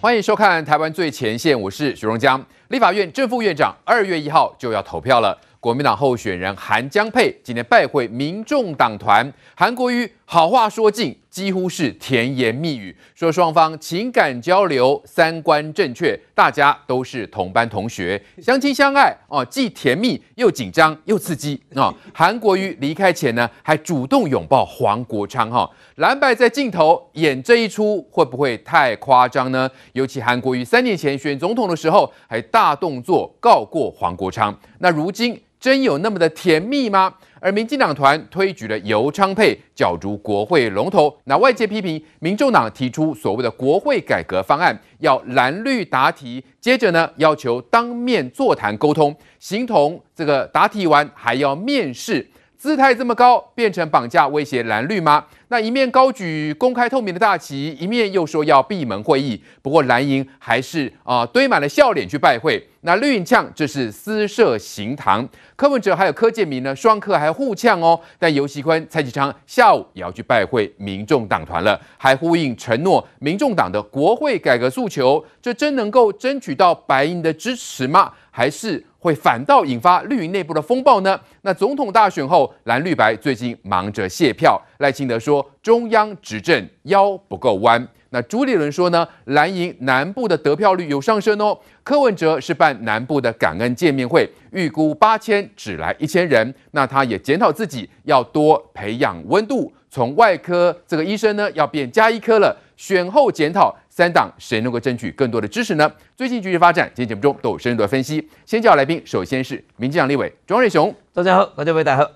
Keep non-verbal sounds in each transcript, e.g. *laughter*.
欢迎收看《台湾最前线》，我是徐荣江。立法院正副院长二月一号就要投票了。国民党候选人韩江佩今天拜会民众党团，韩国瑜好话说尽，几乎是甜言蜜语，说双方情感交流、三观正确，大家都是同班同学，相亲相爱哦，既甜蜜又紧张又刺激啊！韩国瑜离开前呢，还主动拥抱黄国昌哈，蓝白在镜头演这一出会不会太夸张呢？尤其韩国瑜三年前选总统的时候，还大动作告过黄国昌，那如今。真有那么的甜蜜吗？而民进党团推举了游昌沛角逐国会龙头，那外界批评民众党提出所谓的国会改革方案，要蓝绿答题，接着呢要求当面座谈沟通，形同这个答题完还要面试。姿态这么高，变成绑架威胁蓝绿吗？那一面高举公开透明的大旗，一面又说要闭门会议。不过蓝营还是啊、堆满了笑脸去拜会。那绿营呛这是私设行堂，柯文哲还有柯建铭呢，双客还互呛哦。但游锡堃、蔡其昌下午也要去拜会民众党团了，还呼应承诺民众党的国会改革诉求，这真能够争取到白银的支持吗？还是？会反倒引发绿营内部的风暴呢？那总统大选后，蓝绿白最近忙着卸票。赖清德说，中央执政腰不够弯。那朱立伦说呢，蓝营南部的得票率有上升哦。柯文哲是办南部的感恩见面会，预估八千只来一千人。那他也检讨自己，要多培养温度，从外科这个医生呢，要变家医科了。选后检讨。三党谁能够争取更多的支持呢？最近局势发展，今天节目中都有深入的分析。先叫来宾，首先是民进党立委庄瑞雄，大家好，大家大家好。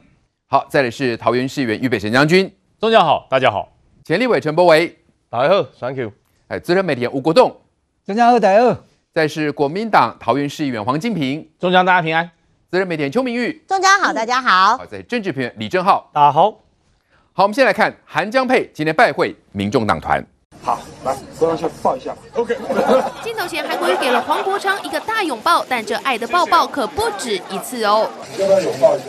好，再来是桃园市议员于北辰将军，庄家好，大家好。前立委陈柏惟，大家好，Thank you。哎，资深媒体人吴国栋，庄家好，大家好。再是国民党桃园市议员黄金平，庄家大家平安。资深媒体人邱明玉，庄家好，大家好。好，在政治评论李正浩，大家好。好，我们先来看韩江佩今天拜会民众党团。好，来，坐上去抱一下。OK。*laughs* 镜头前，韩国瑜给了黄国昌一个大拥抱，但这爱的抱抱可不止一次哦。要不要拥抱一下？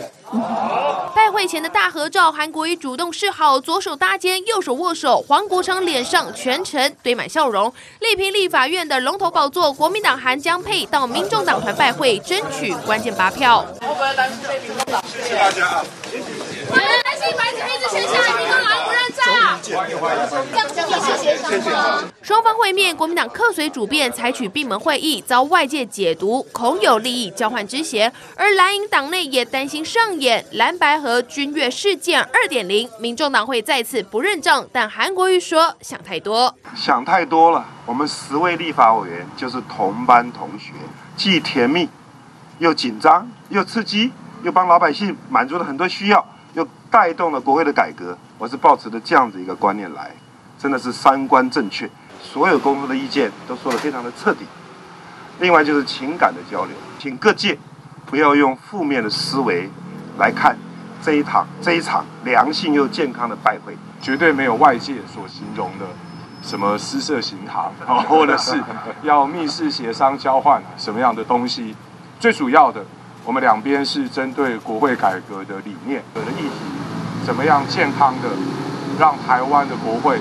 拜会前的大合照，韩国瑜主动示好，左手搭肩，右手握手。黄国昌脸上全程堆满笑容，力拼立法院的龙头宝座。国民党韩江佩到民众党团拜会，争取关键八票。我们来担心被民众党，谢谢大家啊。我们担心白纸黑字写下，民众党不认账。双方会面，国民党客随主便，采取闭门会议，遭外界解读恐有利益交换之嫌。而蓝营党内也担心上演蓝白和君越事件二点零，民众党会再次不认账。但韩国瑜说想太多，想太多了。我们十位立法委员就是同班同学，既甜蜜又紧张又刺激，又帮老百姓满足了很多需要，又带动了国会的改革。我是抱持着这样子一个观念来，真的是三观正确。所有公司的意见都说得非常的彻底。另外就是情感的交流，请各界不要用负面的思维来看这一场这一场良性又健康的拜会，绝对没有外界所形容的什么私设行堂，*laughs* 或者是要密室协商交换什么样的东西。最主要的，我们两边是针对国会改革的理念、的议题，怎么样健康的让台湾的国会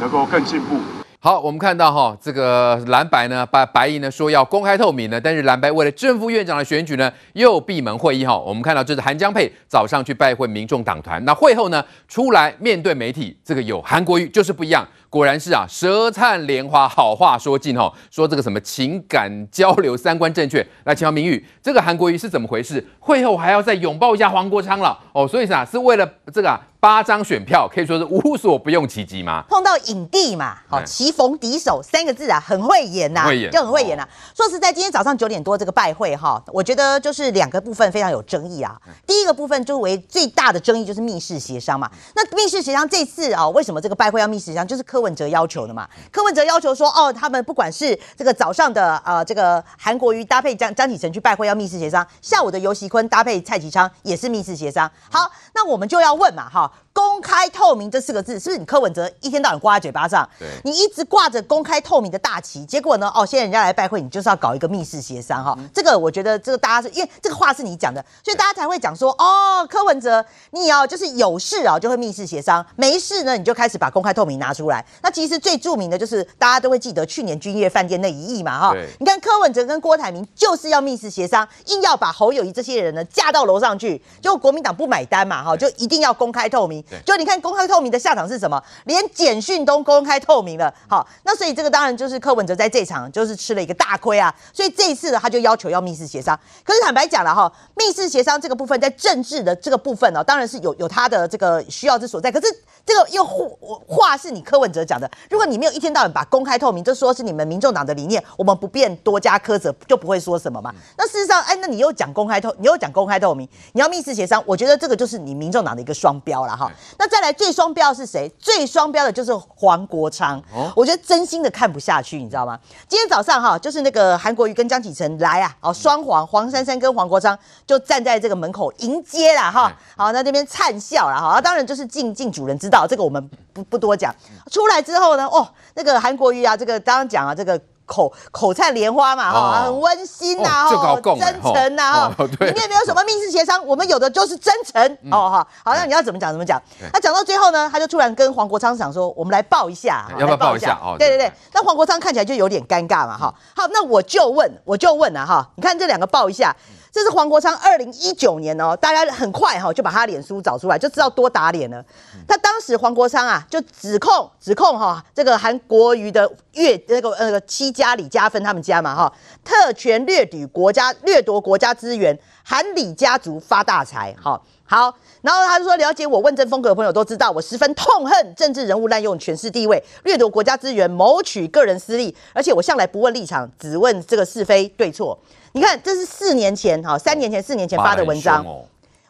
能够更进步。好，我们看到哈，这个蓝白呢，把白银呢说要公开透明呢，但是蓝白为了正副院长的选举呢，又闭门会议哈。我们看到这是韩江佩早上去拜会民众党团，那会后呢出来面对媒体，这个有韩国瑜就是不一样，果然是啊舌灿莲花，好话说尽哦，说这个什么情感交流、三观正确。来，请问明玉，这个韩国瑜是怎么回事？会后还要再拥抱一下黄国昌了哦，所以啊是为了这个、啊？八张选票可以说是无所不用其极吗？碰到影帝嘛，好，棋逢敌手三个字啊，很会演呐、啊，会演就很会演呐、啊。哦、说实在，今天早上九点多这个拜会哈，我觉得就是两个部分非常有争议啊。第一个部分就为最大的争议就是密室协商嘛。那密室协商这次啊，为什么这个拜会要密室协商？就是柯文哲要求的嘛。柯文哲要求说，哦，他们不管是这个早上的呃这个韩国瑜搭配张张启臣去拜会要密室协商，下午的游锡堃搭配蔡其昌也是密室协商。好，那我们就要问嘛哈。公开透明这四个字，是不是你柯文哲一天到晚挂在嘴巴上？对，你一直挂着公开透明的大旗，结果呢？哦，现在人家来拜会，你就是要搞一个密室协商哈。这个我觉得，这个大家是因为这个话是你讲的，所以大家才会讲说，哦，柯文哲，你要就是有事啊就会密室协商，没事呢你就开始把公开透明拿出来。那其实最著名的就是大家都会记得去年君悦饭店那一役嘛哈。你看柯文哲跟郭台铭就是要密室协商，硬要把侯友谊这些人呢架到楼上去，结果国民党不买单嘛哈，就一定要公开透明。就你看公开透明的下场是什么？连简讯都公开透明了。好，那所以这个当然就是柯文哲在这场就是吃了一个大亏啊。所以这一次呢，他就要求要密室协商。可是坦白讲了哈，密室协商这个部分在政治的这个部分呢，当然是有有他的这个需要之所在。可是这个又话是你柯文哲讲的，如果你没有一天到晚把公开透明，就说是你们民众党的理念，我们不便多加苛责，就不会说什么嘛。那事实上，哎，那你又讲公开透，你又讲公开透明，你要密室协商，我觉得这个就是你民众党的一个双标了哈。那再来最双标是谁？最双标的就是黄国昌，我觉得真心的看不下去，你知道吗？今天早上哈，就是那个韩国瑜跟江启臣来啊，哦，双黄黄珊珊跟黄国昌就站在这个门口迎接了哈，好，那这边灿笑了哈，当然就是敬敬主人之道，这个我们不不多讲。出来之后呢，哦，那个韩国瑜啊，这个刚刚讲啊，这个。口口灿莲花嘛，哈，很温馨呐，哈，真诚呐，哈，里面没有什么密室协商，我们有的就是真诚，哦哈，好，那你要怎么讲怎么讲？那讲到最后呢，他就突然跟黄国昌讲说，我们来抱一下，要不要抱一下？哦，对对对，那黄国昌看起来就有点尴尬嘛，哈，好，那我就问，我就问了哈，你看这两个抱一下。这是黄国昌二零一九年哦，大家很快哈就把他脸书找出来，就知道多打脸了。他当时黄国昌啊就指控指控哈这个韩国瑜的岳那个那个戚家李家芬他们家嘛哈特权掠夺国家掠夺国家资源，韩李家族发大财。哈，好，然后他就说了解我问政风格的朋友都知道，我十分痛恨政治人物滥用权势地位，掠夺国家资源，谋取个人私利，而且我向来不问立场，只问这个是非对错。你看，这是四年前，哈，三年前、四年前发的文章，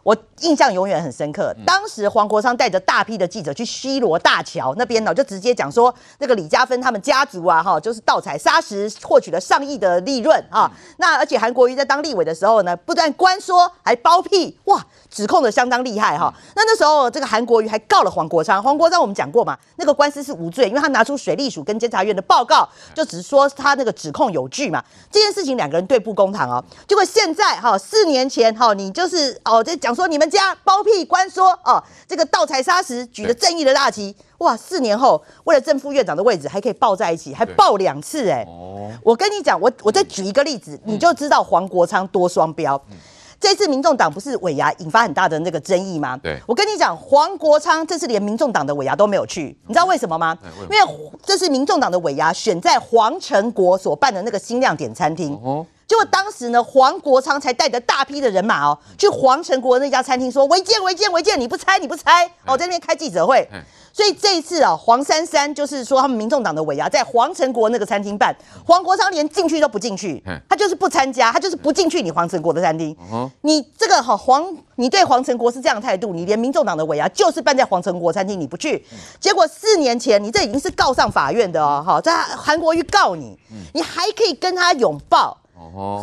我印象永远很深刻。当时黄国昌带着大批的记者去西螺大桥那边呢，就直接讲说，那个李家芬他们家族啊，哈，就是盗采砂石，获取了上亿的利润啊。那而且韩国瑜在当立委的时候呢，不但关说，还包庇，哇！指控的相当厉害哈，那那时候这个韩国瑜还告了黄国昌，黄国昌我们讲过嘛，那个官司是无罪，因为他拿出水利署跟监察院的报告，就只说他那个指控有据嘛，这件事情两个人对簿公堂哦，结果现在哈四年前哈你就是哦在讲说你们家包庇官说哦这个盗采砂石举了正义的大旗，哇四年后为了正副院长的位置还可以抱在一起，还抱两次哎，我跟你讲我我再举一个例子，你就知道黄国昌多双标。这次民众党不是尾牙引发很大的那个争议吗？对，我跟你讲，黄国昌这次连民众党的尾牙都没有去，你知道为什么吗？因为这是民众党的尾牙选在黄成国所办的那个新亮点餐厅，结果当时呢，黄国昌才带着大批的人马哦，去黄成国那家餐厅说违建违建违建，你不拆你不拆。哦，在那边开记者会。所以这一次啊，黄珊珊就是说他们民众党的尾牙在黄成国那个餐厅办，黄国昌连进去都不进去，他就是不参加，他就是不进去你黄成国的餐厅。你这个哈黄，你对黄成国是这样的态度，你连民众党的尾牙就是办在黄成国餐厅你不去，结果四年前你这已经是告上法院的哦，哈，在韩国瑜告你，你还可以跟他拥抱。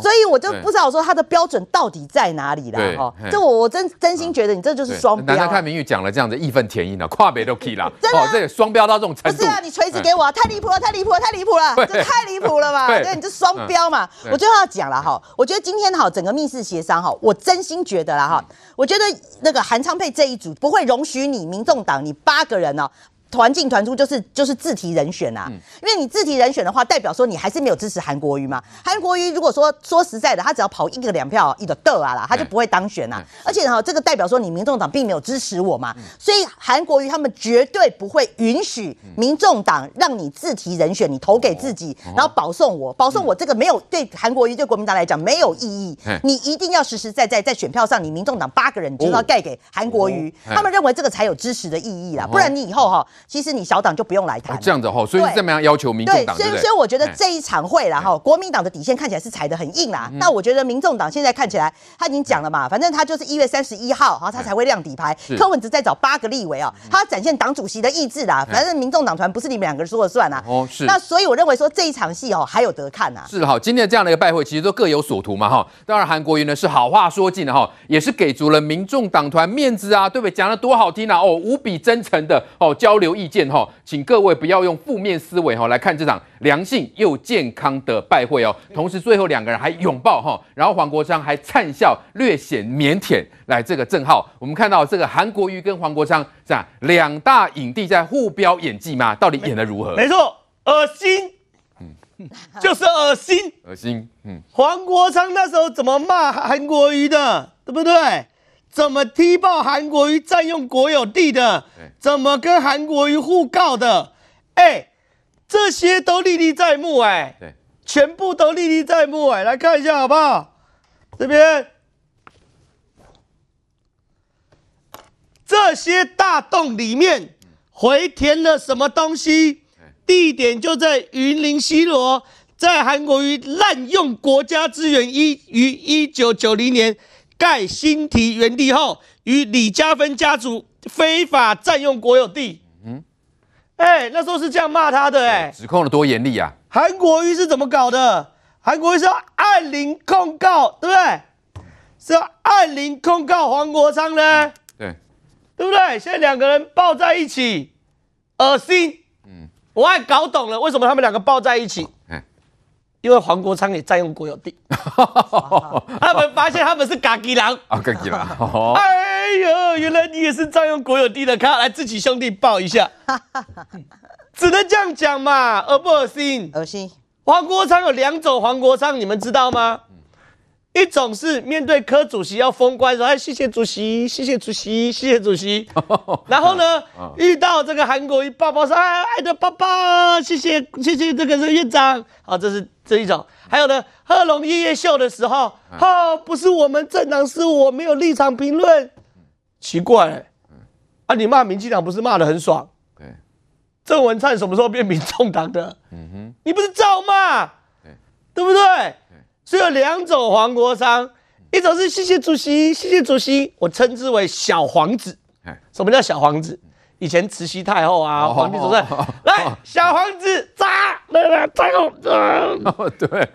所以我就不知道说他的标准到底在哪里啦哈，这我我真真心觉得你这就是双标。难得看明玉讲了这样子义愤填膺了，跨北都可以啦，*laughs* 真的，这双标到这种程度。不是啊，你锤子给我，太离谱了，太离谱了，太离谱了，这太离谱了嘛？对，你这双标嘛。我最后要讲了哈，我觉得今天哈整个密室协商哈，我真心觉得了哈，我觉得那个韩昌佩这一组不会容许你民众党你八个人呢。团进团出就是就是自提人选啊，因为你自提人选的话，代表说你还是没有支持韩国瑜嘛。韩国瑜如果说说实在的，他只要跑一个两票，一个得啊啦，他就不会当选啊。而且哈，这个代表说你民众党并没有支持我嘛，所以韩国瑜他们绝对不会允许民众党让你自提人选，你投给自己，然后保送我，保送我这个没有对韩国瑜对国民党来讲没有意义。你一定要实实在在在选票上，你民众党八个人你就要盖给韩国瑜，他们认为这个才有支持的意义啦。不然你以后哈。其实你小党就不用来谈。这样子哈，所以是这么样要求民众党。对，所以所以我觉得这一场会啦哈，国民党的底线看起来是踩得很硬啦。那我觉得民众党现在看起来他已经讲了嘛，反正他就是一月三十一号，然后他才会亮底牌。柯文哲在找八个立委啊，他要展现党主席的意志啦。反正民众党团不是你们两个人说了算啦。哦，是。那所以我认为说这一场戏哦还有得看呐。是哈，今天这样的一个拜会，其实都各有所图嘛哈。当然韩国瑜呢是好话说尽了哈，也是给足了民众党团面子啊，对不对？讲的多好听啊哦，无比真诚的哦交流意见哈，请各位不要用负面思维哈来看这场良性又健康的拜会哦。同时最后两个人还拥抱哈，然后黄国昌还灿笑，略显腼腆。来这个正浩，我们看到这个韩国瑜跟黄国昌这样两大影帝在互飙演技吗？到底演得如何？没错，恶心，嗯，就是恶心，恶心，嗯。黄国昌那时候怎么骂韩国瑜的，对不对？怎么踢爆韩国瑜占用国有地的？怎么跟韩国瑜互告的？哎，这些都历历在目，哎，对，全部都历历在目，哎，来看一下好不好？这边。这些大洞里面回填了什么东西？地点就在云林西罗，在韩国瑜滥用国家资源一于一九九零年盖新提原地后，与李嘉芬家族非法占用国有地。嗯，哎，那时候是这样骂他的，哎，指控的多严厉啊！韩国瑜是怎么搞的？韩国瑜是要按铃控告，对不对？是要按铃控告黄国昌呢？对对不对？现在两个人抱在一起，恶心。嗯，我还搞懂了，为什么他们两个抱在一起？嗯，因为黄国昌也占用国有地。*laughs* 他们发现他们是嘎吉狼啊，嘎吉狼。哎呦，原来你也是占用国有地的，看来自己兄弟抱一下。*laughs* 只能这样讲嘛，恶不恶心？恶心。黄国昌有两种黄国昌，你们知道吗？一种是面对柯主席要封关，说哎谢谢主席，谢谢主席，谢谢主席。*laughs* 然后呢，遇到这个韩国一爸爸说哎爱的爸爸，谢谢谢谢这个是院长。好，这是这一种。还有呢，贺龙夜夜秀的时候，哦不是我们政党，是我没有立场评论。奇怪、欸，啊你骂民进党不是骂得很爽？对。郑文灿什么时候变民众党的？嗯哼。你不是照骂？对，对不对？只有两种黄国昌，一种是谢谢主席，谢谢主席，我称之为小皇子。什么叫小皇子？以前慈禧太后啊，皇帝总是来小皇子扎来来扎哦，对，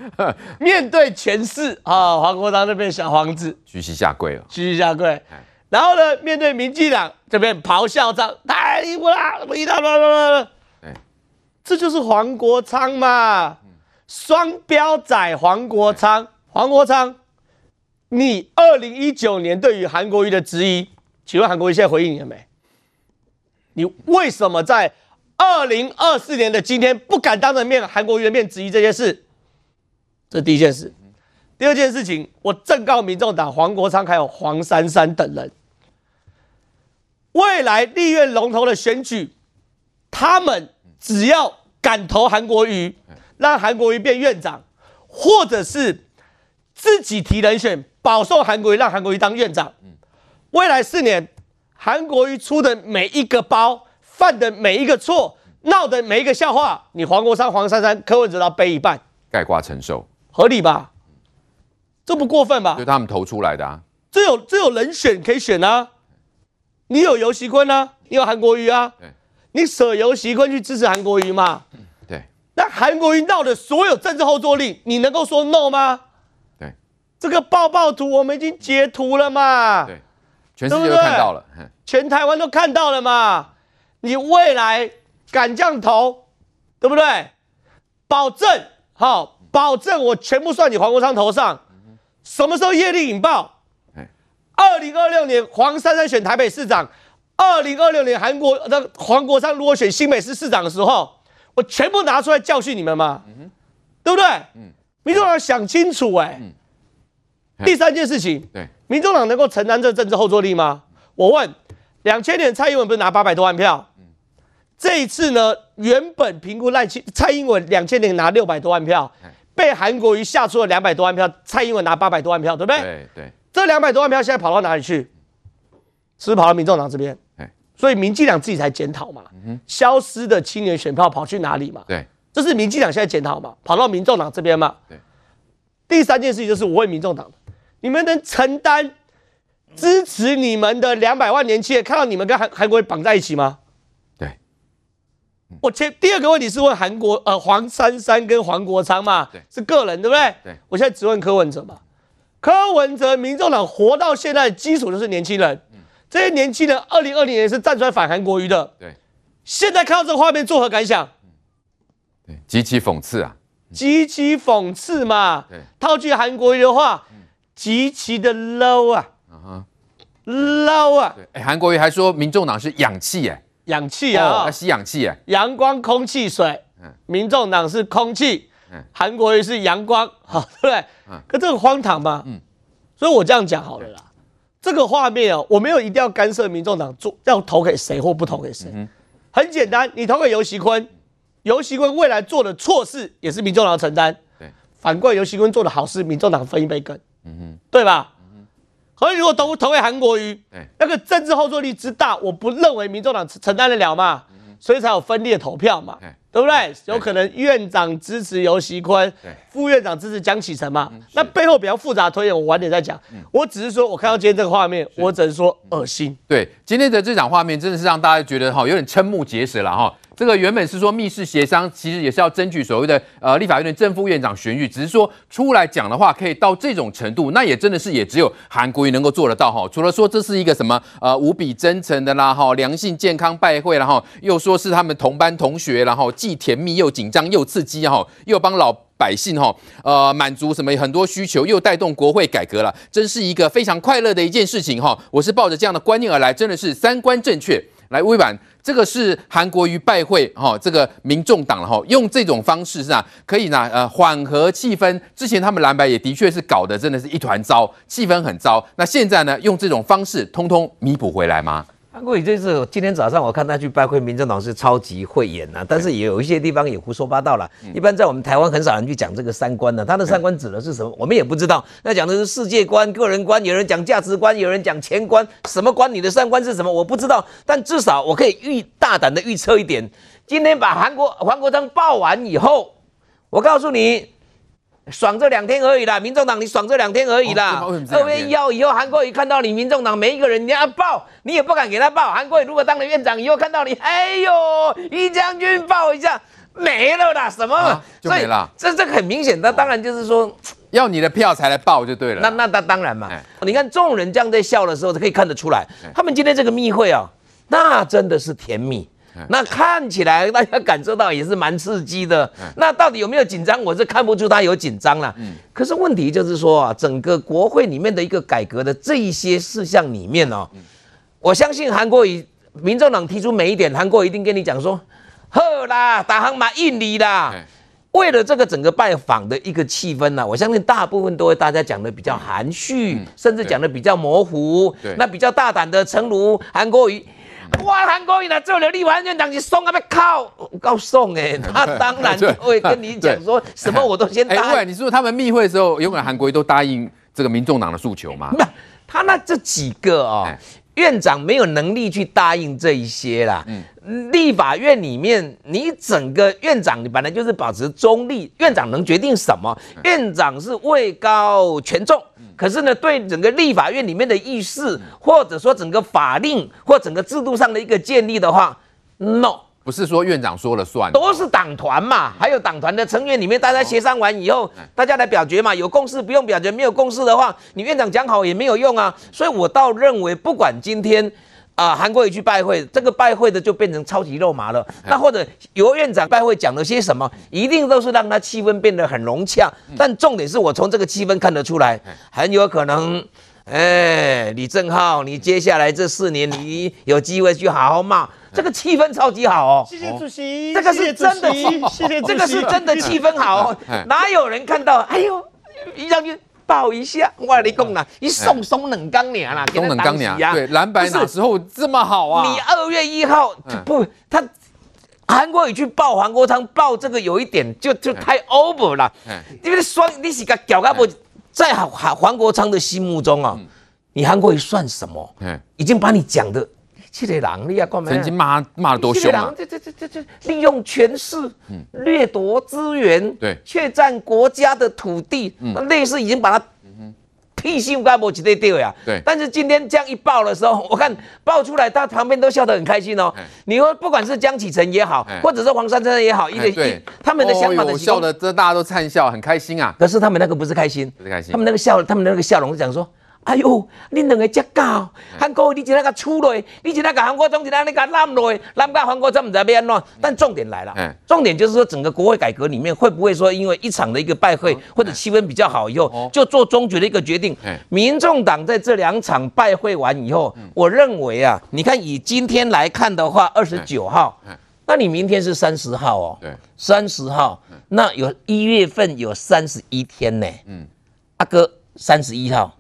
面对权势啊，黄国昌那边小皇子。屈膝下跪了，屈膝下跪。然后呢，面对民进党这边咆哮仗太离谱了，离谱了，这就是黄国昌嘛。双标仔黄国昌，黄国昌，你二零一九年对于韩国瑜的质疑，请问韩国瑜现在回应你了没？你为什么在二零二四年的今天不敢当着面韩国瑜的面质疑这件事？这第一件事。第二件事情，我正告民众党黄国昌还有黄珊珊等人，未来立院龙头的选举，他们只要敢投韩国瑜。让韩国瑜变院长，或者是自己提人选保送韩国瑜，让韩国瑜当院长。未来四年，韩国瑜出的每一个包，犯的每一个错，闹的每一个笑话，你黄国昌、黄珊珊、柯文哲要背一半，概括承受，合理吧？这不过分吧？就他们投出来的啊，这有这有人选可以选啊，你有游锡坤啊，你有韩国瑜啊，你舍游锡坤去支持韩国瑜嘛？那韩国瑜闹的所有政治后坐力，你能够说 no 吗？对，这个爆爆图我们已经截图了嘛？对，全世界都看到了，全台湾都看到了嘛？你未来敢这样投，对不对？保证好，保证我全部算你黄国昌头上。什么时候业力引爆？二零二六年黄珊珊选台北市长，二零二六年韩国的黄国昌如果选新北市市长的时候。我全部拿出来教训你们嘛，嗯、对不对？嗯，民众党想清楚哎、欸。嗯、第三件事情，对，民众党能够承担这政治后坐力吗？我问，两千年蔡英文不是拿八百多万票？嗯、这一次呢，原本评估赖清蔡英文两千年拿六百多万票，嗯、被韩国瑜吓出了两百多万票，蔡英文拿八百多万票，对不对？对对，对这两百多万票现在跑到哪里去？是不是跑到民众党这边？所以民进党自己才检讨嘛，消失的青年选票跑去哪里嘛？对，这是民进党现在检讨嘛，跑到民众党这边嘛。对，第三件事情就是我问民众党，你们能承担支持你们的两百万年轻人看到你们跟韩韩国瑜绑在一起吗？对，我前第二个问题是问韩国呃黄珊珊跟黄国昌嘛，对，是个人对不对？对，我现在只问柯文哲嘛，柯文哲民众党活到现在的基础就是年轻人。这些年轻人，二零二零年是站出来反韩国瑜的。对，现在看到这个画面，作何感想？对，极其讽刺啊！极其讽刺嘛。对，套句韩国瑜的话，极其的 low 啊。嗯哼，low 啊。对，哎，韩国瑜还说，民众党是氧气，哎，氧气啊，要吸氧气，哎，阳光、空气、水。嗯，民众党是空气，嗯，韩国瑜是阳光，好，对不对？嗯，可这很荒唐嘛。嗯，所以我这样讲好了啦。这个画面哦，我没有一定要干涉民众党做要投给谁或不投给谁，嗯、很简单，你投给游锡堃，游锡堃未来做的错事也是民众党承担。对，反过来游锡堃做的好事，民众党分一杯羹。嗯哼，对吧？嗯哼，可是如果投投给韩国瑜，那个政治后坐力之大，我不认为民众党承担得了嘛，嗯、所以才有分裂投票嘛。对不对？有可能院长支持尤熙坤，副院长支持江启臣嘛？那背后比较复杂的推演，我晚点再讲。我只是说，我看到今天这个画面，我只能说恶心。对，今天的这场画面真的是让大家觉得哈，有点瞠目结舌了哈。这个原本是说密室协商，其实也是要争取所谓的呃立法院的正副院长选举，只是说出来讲的话可以到这种程度，那也真的是也只有韩国瑜能够做得到哈。除了说这是一个什么呃无比真诚的啦哈，良性健康拜会，然后又说是他们同班同学，然后既甜蜜又紧张又刺激哈，又帮老百姓哈呃满足什么很多需求，又带动国会改革了，真是一个非常快乐的一件事情哈。我是抱着这样的观念而来，真的是三观正确。来，微软，这个是韩国瑜拜会哈、哦，这个民众党了哈，用这种方式是啊，可以呢呃缓和气氛。之前他们蓝白也的确是搞得真的是一团糟，气氛很糟。那现在呢，用这种方式通通弥补回来吗？韩国瑜这次今天早上我看他去拜会民政党是超级慧眼呐，但是也有一些地方也胡说八道了。一般在我们台湾很少人去讲这个三观的，他的三观指的是什么？我们也不知道。那讲的是世界观、个人观，有人讲价值观，有人讲钱观，什么观？你的三观是什么？我不知道。但至少我可以预大胆的预测一点，今天把韩国黄国昌爆完以后，我告诉你。爽这两天而已啦，民众党你爽这两天而已啦。二月一号以后，韩国瑜看到你民众党每一个人，你要报，你也不敢给他报。韩国瑜如果当了院长以后，看到你，哎呦，一将军报一下，没了啦，什么、啊、就没了。这这很明显，那当然就是说，要你的票才来报就对了。那那那当然嘛，嘿你看众人这样在笑的时候，可以看得出来，嘿他们今天这个密会啊，那真的是甜蜜。那看起来大家感受到也是蛮刺激的。那到底有没有紧张？我是看不出他有紧张了。可是问题就是说啊，整个国会里面的一个改革的这一些事项里面哦，我相信韩国瑜、民众党提出每一点，韩国瑜一定跟你讲说，呵啦，打航马印尼啦。为了这个整个拜访的一个气氛呢，我相信大部分都会大家讲的比较含蓄，甚至讲的比较模糊。那比较大胆的，诚如韩国瑜。哇，韩国瑜呢做了立法院长，你送啊被靠，告送哎，*laughs* 他当然会跟你讲说什么我都先答应。哎，你说他们密会的时候，有可能韩国瑜都答应这个民众党的诉求吗？他那这几个哦，院长没有能力去答应这一些啦。嗯，立法院里面，你整个院长你本来就是保持中立，院长能决定什么？院长是位高权重。可是呢，对整个立法院里面的议事，或者说整个法令或整个制度上的一个建立的话，no，不是说院长说了算，都是党团嘛，还有党团的成员里面，大家协商完以后，大家来表决嘛，有共识不用表决，没有共识的话，你院长讲好也没有用啊。所以我倒认为，不管今天。啊，韩国瑜去拜会，这个拜会的就变成超级肉麻了。那或者游院长拜会讲了些什么，一定都是让他气氛变得很融洽。但重点是我从这个气氛看得出来，很有可能，哎，李正浩，你接下来这四年你有机会去好好骂，这个气氛超级好哦。谢谢主席，这个是真的，谢谢，这个是真的气氛好哦。哪有人看到？哎呦，一将军。抱一下，我跟你讲啦，你送松冷钢娘啦，松冷钢娘，对，蓝白哪时候这么好啊？你二月一号不，他韩国瑜去抱黄国昌，抱这个有一点就就太 over 了，因为双你是个屌干部，在黄黄国昌的心目中啊，你韩国瑜算什么？已经把你讲的。这个人你要干嘛？曾经骂骂得多凶啊！这这这这这利用权势，掠夺资源，对，窃占国家的土地，那类似已经把他屁心干部直接丢呀。对，但是今天这样一爆的时候，我看爆出来，他旁边都笑得很开心哦。你说不管是江启臣也好，或者是黄珊珊也好，因为他们的想法的笑的，这大家都灿笑，很开心啊。可是他们那个不是开心，不是开心，他们那个笑，他们那个笑容是讲说。哎呦，你两个这搞，韩国你今天个出来，你今天个韩国总统那个揽落，揽个韩国怎么在变乱？但重点来了，重点就是说整个国会改革里面会不会说因为一场的一个拜会或者气氛比较好以后，就做终局的一个决定？民众党在这两场拜会完以后，我认为啊，你看以今天来看的话，二十九号，那你明天是三十号哦，对，三十号，那有一月份有三十一天呢，嗯，阿哥三十一号。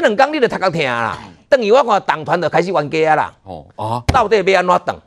这两天你就读到听啦，等于我看党团就开始冤家啦。哦啊，到底要安怎等？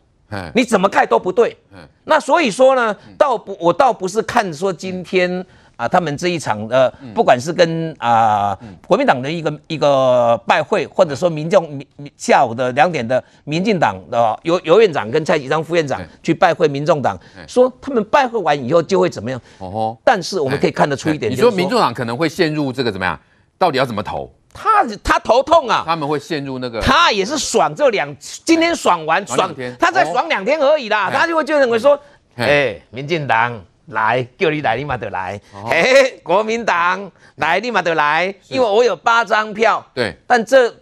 你怎么看都不对。那所以说呢，倒不，我倒不是看说今天啊，他们这一场呃，不管是跟啊国民党的一个一个拜会，或者说民众民下午的两点的民进党的游游院长跟蔡其昌副院长去拜会民众党，说他们拜会完以后就会怎么样？哦，但是我们可以看得出一点，你说民众党可能会陷入这个怎么样？到底要怎么投？他他头痛啊，他们会陷入那个，他也是爽这两，今天爽完爽，他再爽两天而已啦，他就会就认为说，哎，民进党来叫你来，立马得来，哎，国民党来，立马得来，因为我有八张票，对，但这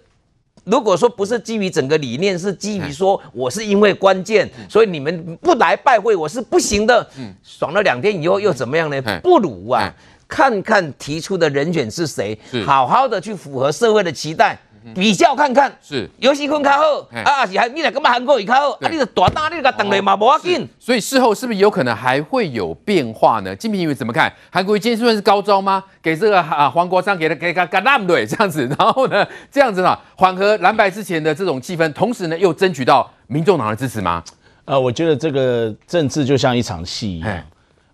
如果说不是基于整个理念，是基于说我是因为关键，所以你们不来拜会我是不行的，爽了两天以后又怎么样呢？不如啊。看看提出的人选是谁，好好的去符合社会的期待，比较看看是尤戏坤较好啊，是还你来干嘛韩国瑜较好啊？你的大胆，你个等雷嘛不要紧。所以事后是不是有可能还会有变化呢？金平，你怎么看？韩国瑜今天算是高招吗？给这个啊黄国昌给他给他干那么对这样子，然后呢这样子呢缓和蓝白之前的这种气氛，同时呢又争取到民众党的支持吗？呃，我觉得这个政治就像一场戏一样。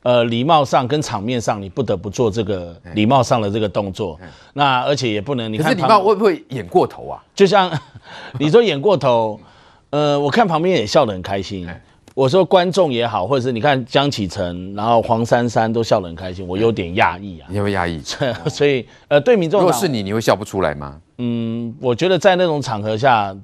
呃，礼貌上跟场面上，你不得不做这个礼貌上的这个动作。那而且也不能，你看，礼貌会不会演过头啊？就像 *laughs* 你说演过头，呃，我看旁边也笑得很开心。我说观众也好，或者是你看江启臣，然后黄珊珊都笑得很开心，我有点讶异啊。你会讶异？*laughs* 所以呃，对民众，如果是你，你会笑不出来吗？嗯，我觉得在那种场合下。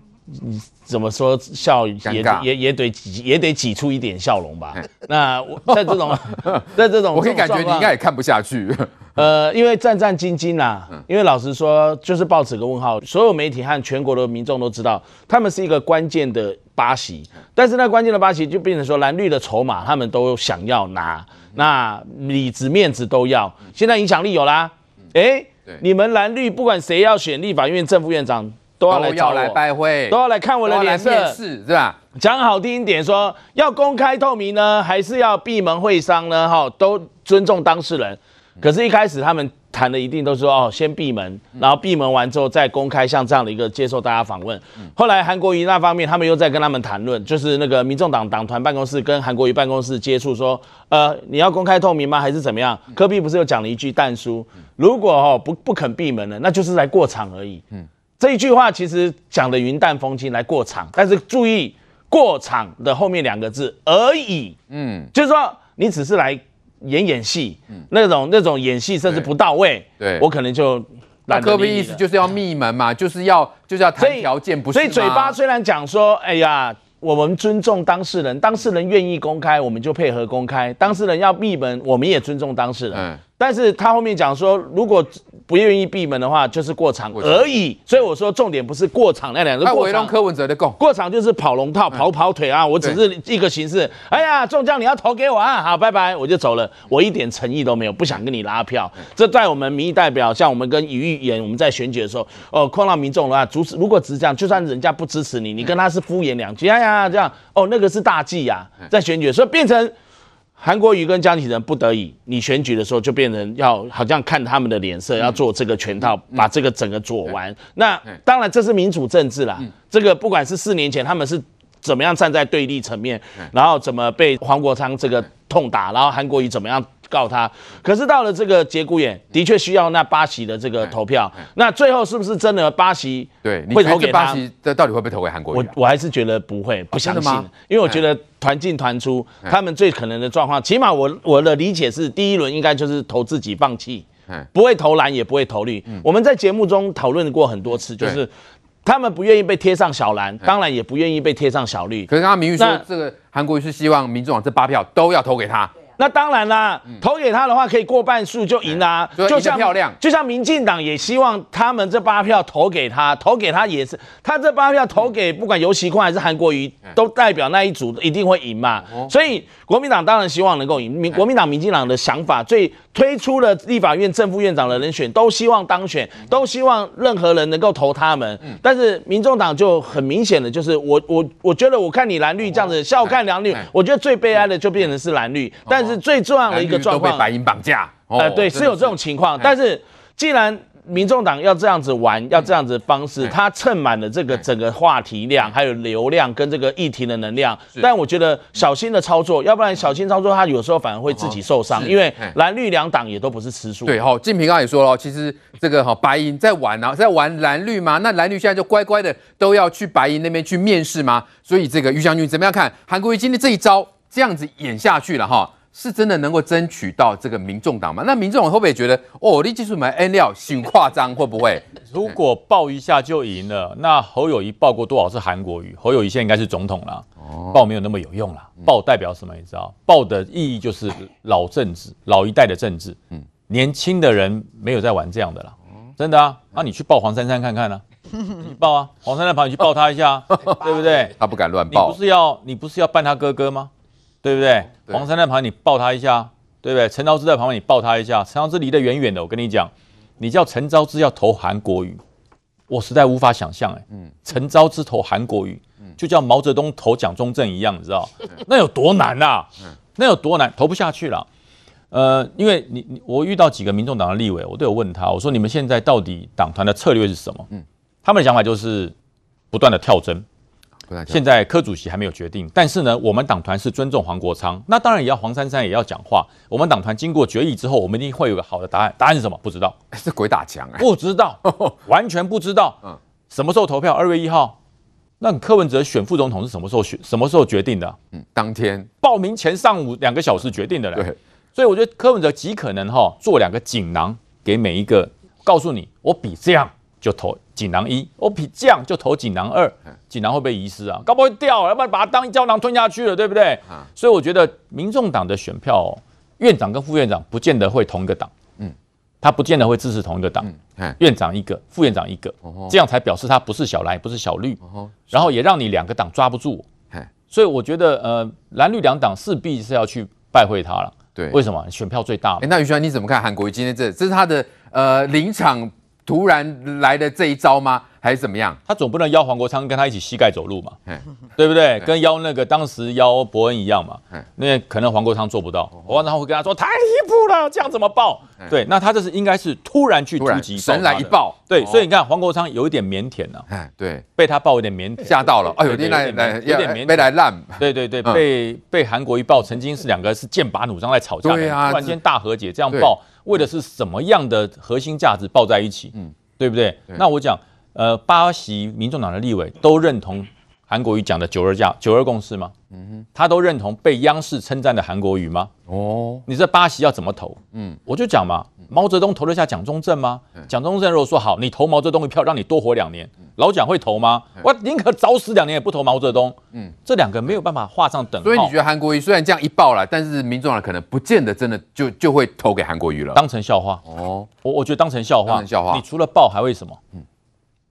怎么说笑也也也得挤也得挤出一点笑容吧？那在这种 *laughs* 在这种，我可以感觉你应该也看不下去。*laughs* 呃，因为战战兢兢啦，因为老实说，就是抱持个问号。所有媒体和全国的民众都知道，他们是一个关键的八席，但是那关键的八席就变成说蓝绿的筹码，他们都想要拿，那里子面子都要。现在影响力有啦，哎，你们蓝绿不管谁要选立法院正副院长。都要来找来拜会，都要来看我的脸色，是吧？讲好听一点说，说要公开透明呢，还是要闭门会商呢？哈，都尊重当事人。可是，一开始他们谈的一定都是说，哦，先闭门，然后闭门完之后再公开，像这样的一个接受大家访问。后来韩国瑜那方面，他们又在跟他们谈论，就是那个民众党党团办公室跟韩国瑜办公室接触，说，呃，你要公开透明吗？还是怎么样？柯比不是又讲了一句但书，如果哦不不肯闭门了，那就是来过场而已。嗯。这一句话其实讲的云淡风轻来过场，但是注意过场的后面两个字而已，嗯，就是说你只是来演演戏，嗯，那种那种演戏甚至不到位，对，我可能就那柯 P 意思就是要闭门嘛，*laughs* 就是要就是要谈条件，不是？所以嘴巴虽然讲说，哎呀，我们尊重当事人，当事人愿意公开，我们就配合公开；当事人要闭门，我们也尊重当事人。嗯，但是他后面讲说，如果不愿意闭门的话，就是过场而已。所以我说重点不是过场那两个。过场柯文哲的供过场就是跑龙套、跑跑腿啊！我只是一个形式。哎呀，中将你要投给我啊！好，拜拜，我就走了。我一点诚意都没有，不想跟你拉票。这在我们民意代表，像我们跟于议员，我们在选举的时候，哦，碰到民众的话，主持如果只是这样，就算人家不支持你，你跟他是敷衍两句，哎呀，这样哦，那个是大忌呀，在选举，所以变成。韩国瑜跟江启臣不得已，你选举的时候就变成要好像看他们的脸色，要做这个全套，把这个整个做完。那当然这是民主政治啦，这个不管是四年前他们是怎么样站在对立层面，然后怎么被黄国昌这个痛打，然后韩国瑜怎么样告他。可是到了这个节骨眼，的确需要那巴西的这个投票。那最后是不是真的巴西？对，会投给他？这到底会不会投给韩国瑜？我我还是觉得不会，不相信，因为我觉得团进团出，他们最可能的状况，起码我我的理解是，第一轮应该就是投自己放弃，不会投蓝，也不会投绿。我们在节目中讨论过很多次，就是。他们不愿意被贴上小蓝，当然也不愿意被贴上小绿。可是刚刚明玉说，这个韩国瑜是希望民众党这八票都要投给他。那当然啦，投给他的话可以过半数就赢啦，就像漂亮，就像民进党也希望他们这八票投给他，投给他也是，他这八票投给不管游锡堃还是韩国瑜，都代表那一组一定会赢嘛。所以国民党当然希望能够赢，民国民党、民进党的想法，最推出了立法院正副院长的人选，都希望当选，都希望任何人能够投他们。但是民众党就很明显的就是，我我我觉得我看你蓝绿这样子笑看蓝绿，我觉得最悲哀的就变成是蓝绿，但是。最重要的一个状况，被白银绑架。呃，对，是有这种情况。但是，既然民众党要这样子玩，要这样子的方式，它蹭满了这个整个话题量，还有流量跟这个议题的能量。但我觉得小心的操作，要不然小心操作，它有时候反而会自己受伤。因为蓝绿两党也都不是吃素。对，哈，静平刚才也说了，其实这个哈白银在玩啊，在玩蓝绿嘛？那蓝绿现在就乖乖的都要去白银那边去面试吗？所以这个于将军怎么样看韩国瑜今天这一招这样子演下去了哈？是真的能够争取到这个民众党吗？那民众党会不会觉得哦，你技术买 N 料很夸张？会不会？如果报一下就赢了，那侯友谊报过多少次韩国瑜？侯友谊现在应该是总统了，报没有那么有用了。报代表什么？你知道？报的意义就是老政治，老一代的政治。嗯，年轻的人没有在玩这样的了，真的啊。那你去报黄珊珊看看呢？*laughs* 你报啊，黄珊珊跑你去报他一下，*laughs* 对不对？他不敢乱报。你不是要你不是要扮他哥哥吗？对不对？对黄珊珊在旁边，你抱他一下，对不对？陈昭之在旁边，你抱他一下。陈昭之离得远远的，我跟你讲，你叫陈昭之要投韩国瑜，我实在无法想象哎。嗯，陈昭之投韩国瑜，就叫毛泽东投蒋中正一样，你知道？那有多难呐、啊？那有多难？投不下去了。呃，因为你你我遇到几个民众党的立委，我都有问他，我说你们现在到底党团的策略是什么？嗯，他们的想法就是不断的跳针。现在柯主席还没有决定，但是呢，我们党团是尊重黄国昌，那当然也要黄珊珊也要讲话。我们党团经过决议之后，我们一定会有个好的答案。答案是什么？不知道，是鬼打墙啊！不知道，*laughs* 完全不知道。嗯，什么时候投票？二月一号。那柯文哲选副总统是什么时候选？什么时候决定的？嗯，当天报名前上午两个小时决定的嘞。对，所以我觉得柯文哲极可能哈做两个锦囊给每一个，告诉你我比这样。就投锦囊一，我比这样就投锦囊二，锦囊会不会遗失啊？搞不好会掉，要不然把它当胶囊吞下去了，对不对？所以我觉得民众党的选票，哦，院长跟副院长不见得会同一个党，嗯，他不见得会支持同一个党，嗯，院长一个，副院长一个，这样才表示他不是小蓝，也不是小绿，然后也让你两个党抓不住，所以我觉得呃，蓝绿两党势必是要去拜会他了，对，为什么？选票最大嘛。那于轩你怎么看韩国瑜今天这？这是他的呃临场。突然来的这一招吗？还是怎么样？他总不能邀黄国昌跟他一起膝盖走路嘛，对不对？跟邀那个当时邀伯恩一样嘛，那可能黄国昌做不到，黄国昌会跟他说太离谱了，这样怎么报？对，那他这是应该是突然去突击，神来一报。对，所以你看黄国昌有一点腼腆呐，对，被他报有点腼腆，吓到了，哎呦，有点有点腼腆，被来烂，对对对，被被韩国一报，曾经是两个是剑拔弩张在吵架，突然间大和解，这样报为的是什么样的核心价值抱在一起？嗯。对不对？对，那我讲，呃，巴西民众党的立委都认同韩国瑜讲的九二价、九二共识吗？嗯哼，他都认同被央视称赞的韩国瑜吗？哦，你这巴西要怎么投？嗯，我就讲嘛，毛泽东投得下蒋中正吗？蒋中正如果说好，你投毛泽东一票，让你多活两年，老蒋会投吗？我宁可早死两年也不投毛泽东。嗯，这两个没有办法画上等号。所以你觉得韩国瑜虽然这样一爆了，但是民众党可能不见得真的就就会投给韩国瑜了，当成笑话。哦，我我觉得当成笑话。当成笑话。你除了爆还会什么？嗯，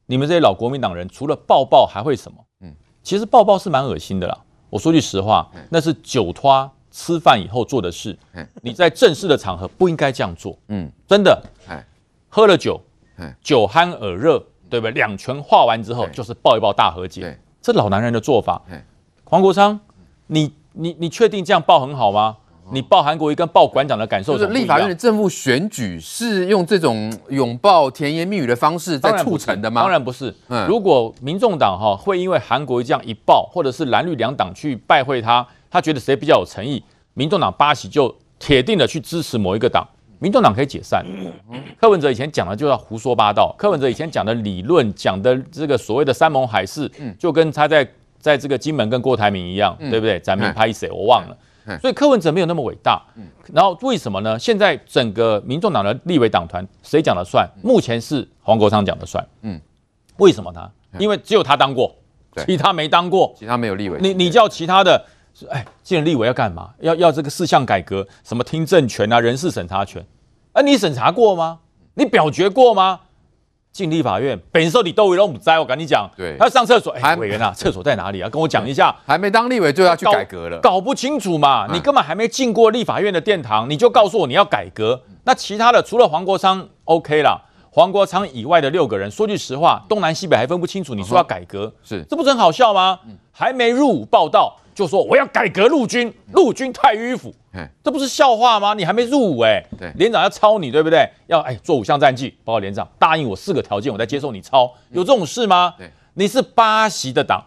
你们这些老国民党人除了爆爆还会什么？嗯，其实抱抱是蛮恶心的啦。我说句实话，那是酒托吃饭以后做的事。你在正式的场合不应该这样做。嗯，真的。喝了酒，酒酣耳热，对不对？两拳化完之后，就是抱一抱大和解。这老男人的做法。黄国昌，你你你确定这样抱很好吗？你报韩国瑜跟报馆长的感受，就是立法院的正副选举是用这种拥抱甜言蜜语的方式在促成的吗？当然不是。嗯，如果民众党哈会因为韩国瑜这样一报，或者是蓝绿两党去拜会他，他觉得谁比较有诚意，民众党八喜就铁定的去支持某一个党，民众党可以解散。柯文哲以前讲的就要胡说八道，柯文哲以前讲的理论，讲的这个所谓的山盟海誓，就跟他在在这个金门跟郭台铭一样，对不对？咱们拍谁？我忘了。所以柯文哲没有那么伟大。然后为什么呢？现在整个民众党的立委党团谁讲了算？目前是黄国昌讲了算。嗯，为什么呢？因为只有他当过，其他没当过，其他没有立委。你你叫其他的，哎，进了立委要干嘛？要要这个四项改革，什么听证权啊、人事审查权，啊，你审查过吗？你表决过吗？进立法院，本时候你都为都不在，我跟你讲，对，他上厕所，哎，委员啊，厕所在哪里啊？跟我讲一下。*laughs* 还没当立委就要去改革了，搞不清楚嘛？你根本还没进过立法院的殿堂，你就告诉我你要改革？那其他的除了黄国昌，OK 啦。黄国昌以外的六个人，说句实话，东南西北还分不清楚。你说要改革，是这不是很好笑吗？还没入伍报到就说我要改革陆军，陆军太迂腐，这不是笑话吗？你还没入伍哎，对，连长要抄你，对不对？要哎做五项战绩，报告连长答应我四个条件，我再接受你抄，有这种事吗？对，你是八席的党，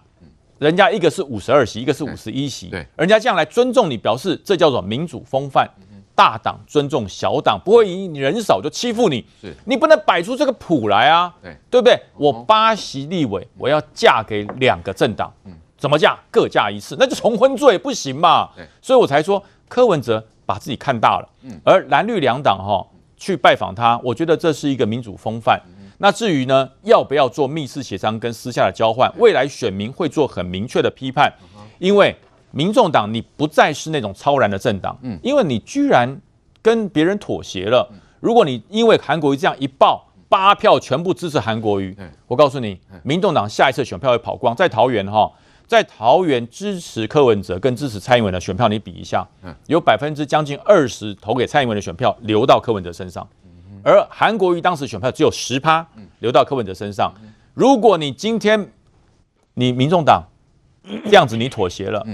人家一个是五十二席，一个是五十一席，对，人家这样来尊重你，表示这叫做民主风范。大党尊重小党，不会以你人少就欺负你。是。你不能摆出这个谱来啊，对。对不对？我八席立委，我要嫁给两个政党，嗯，怎么嫁？各嫁一次，那就重婚罪不行嘛。对，所以我才说柯文哲把自己看大了。嗯，而蓝绿两党哈去拜访他，我觉得这是一个民主风范。那至于呢，要不要做密室协商跟私下的交换，未来选民会做很明确的批判，因为。民众党，你不再是那种超然的政党，嗯，因为你居然跟别人妥协了。如果你因为韩国瑜这样一爆，八票全部支持韩国瑜，我告诉你，民众党下一次选票会跑光。在桃园哈，在桃园支持柯文哲跟支持蔡英文的选票，你比一下，有百分之将近二十投给蔡英文的选票流到柯文哲身上，而韩国瑜当时选票只有十趴流到柯文哲身上。如果你今天你民众党这样子你妥协了，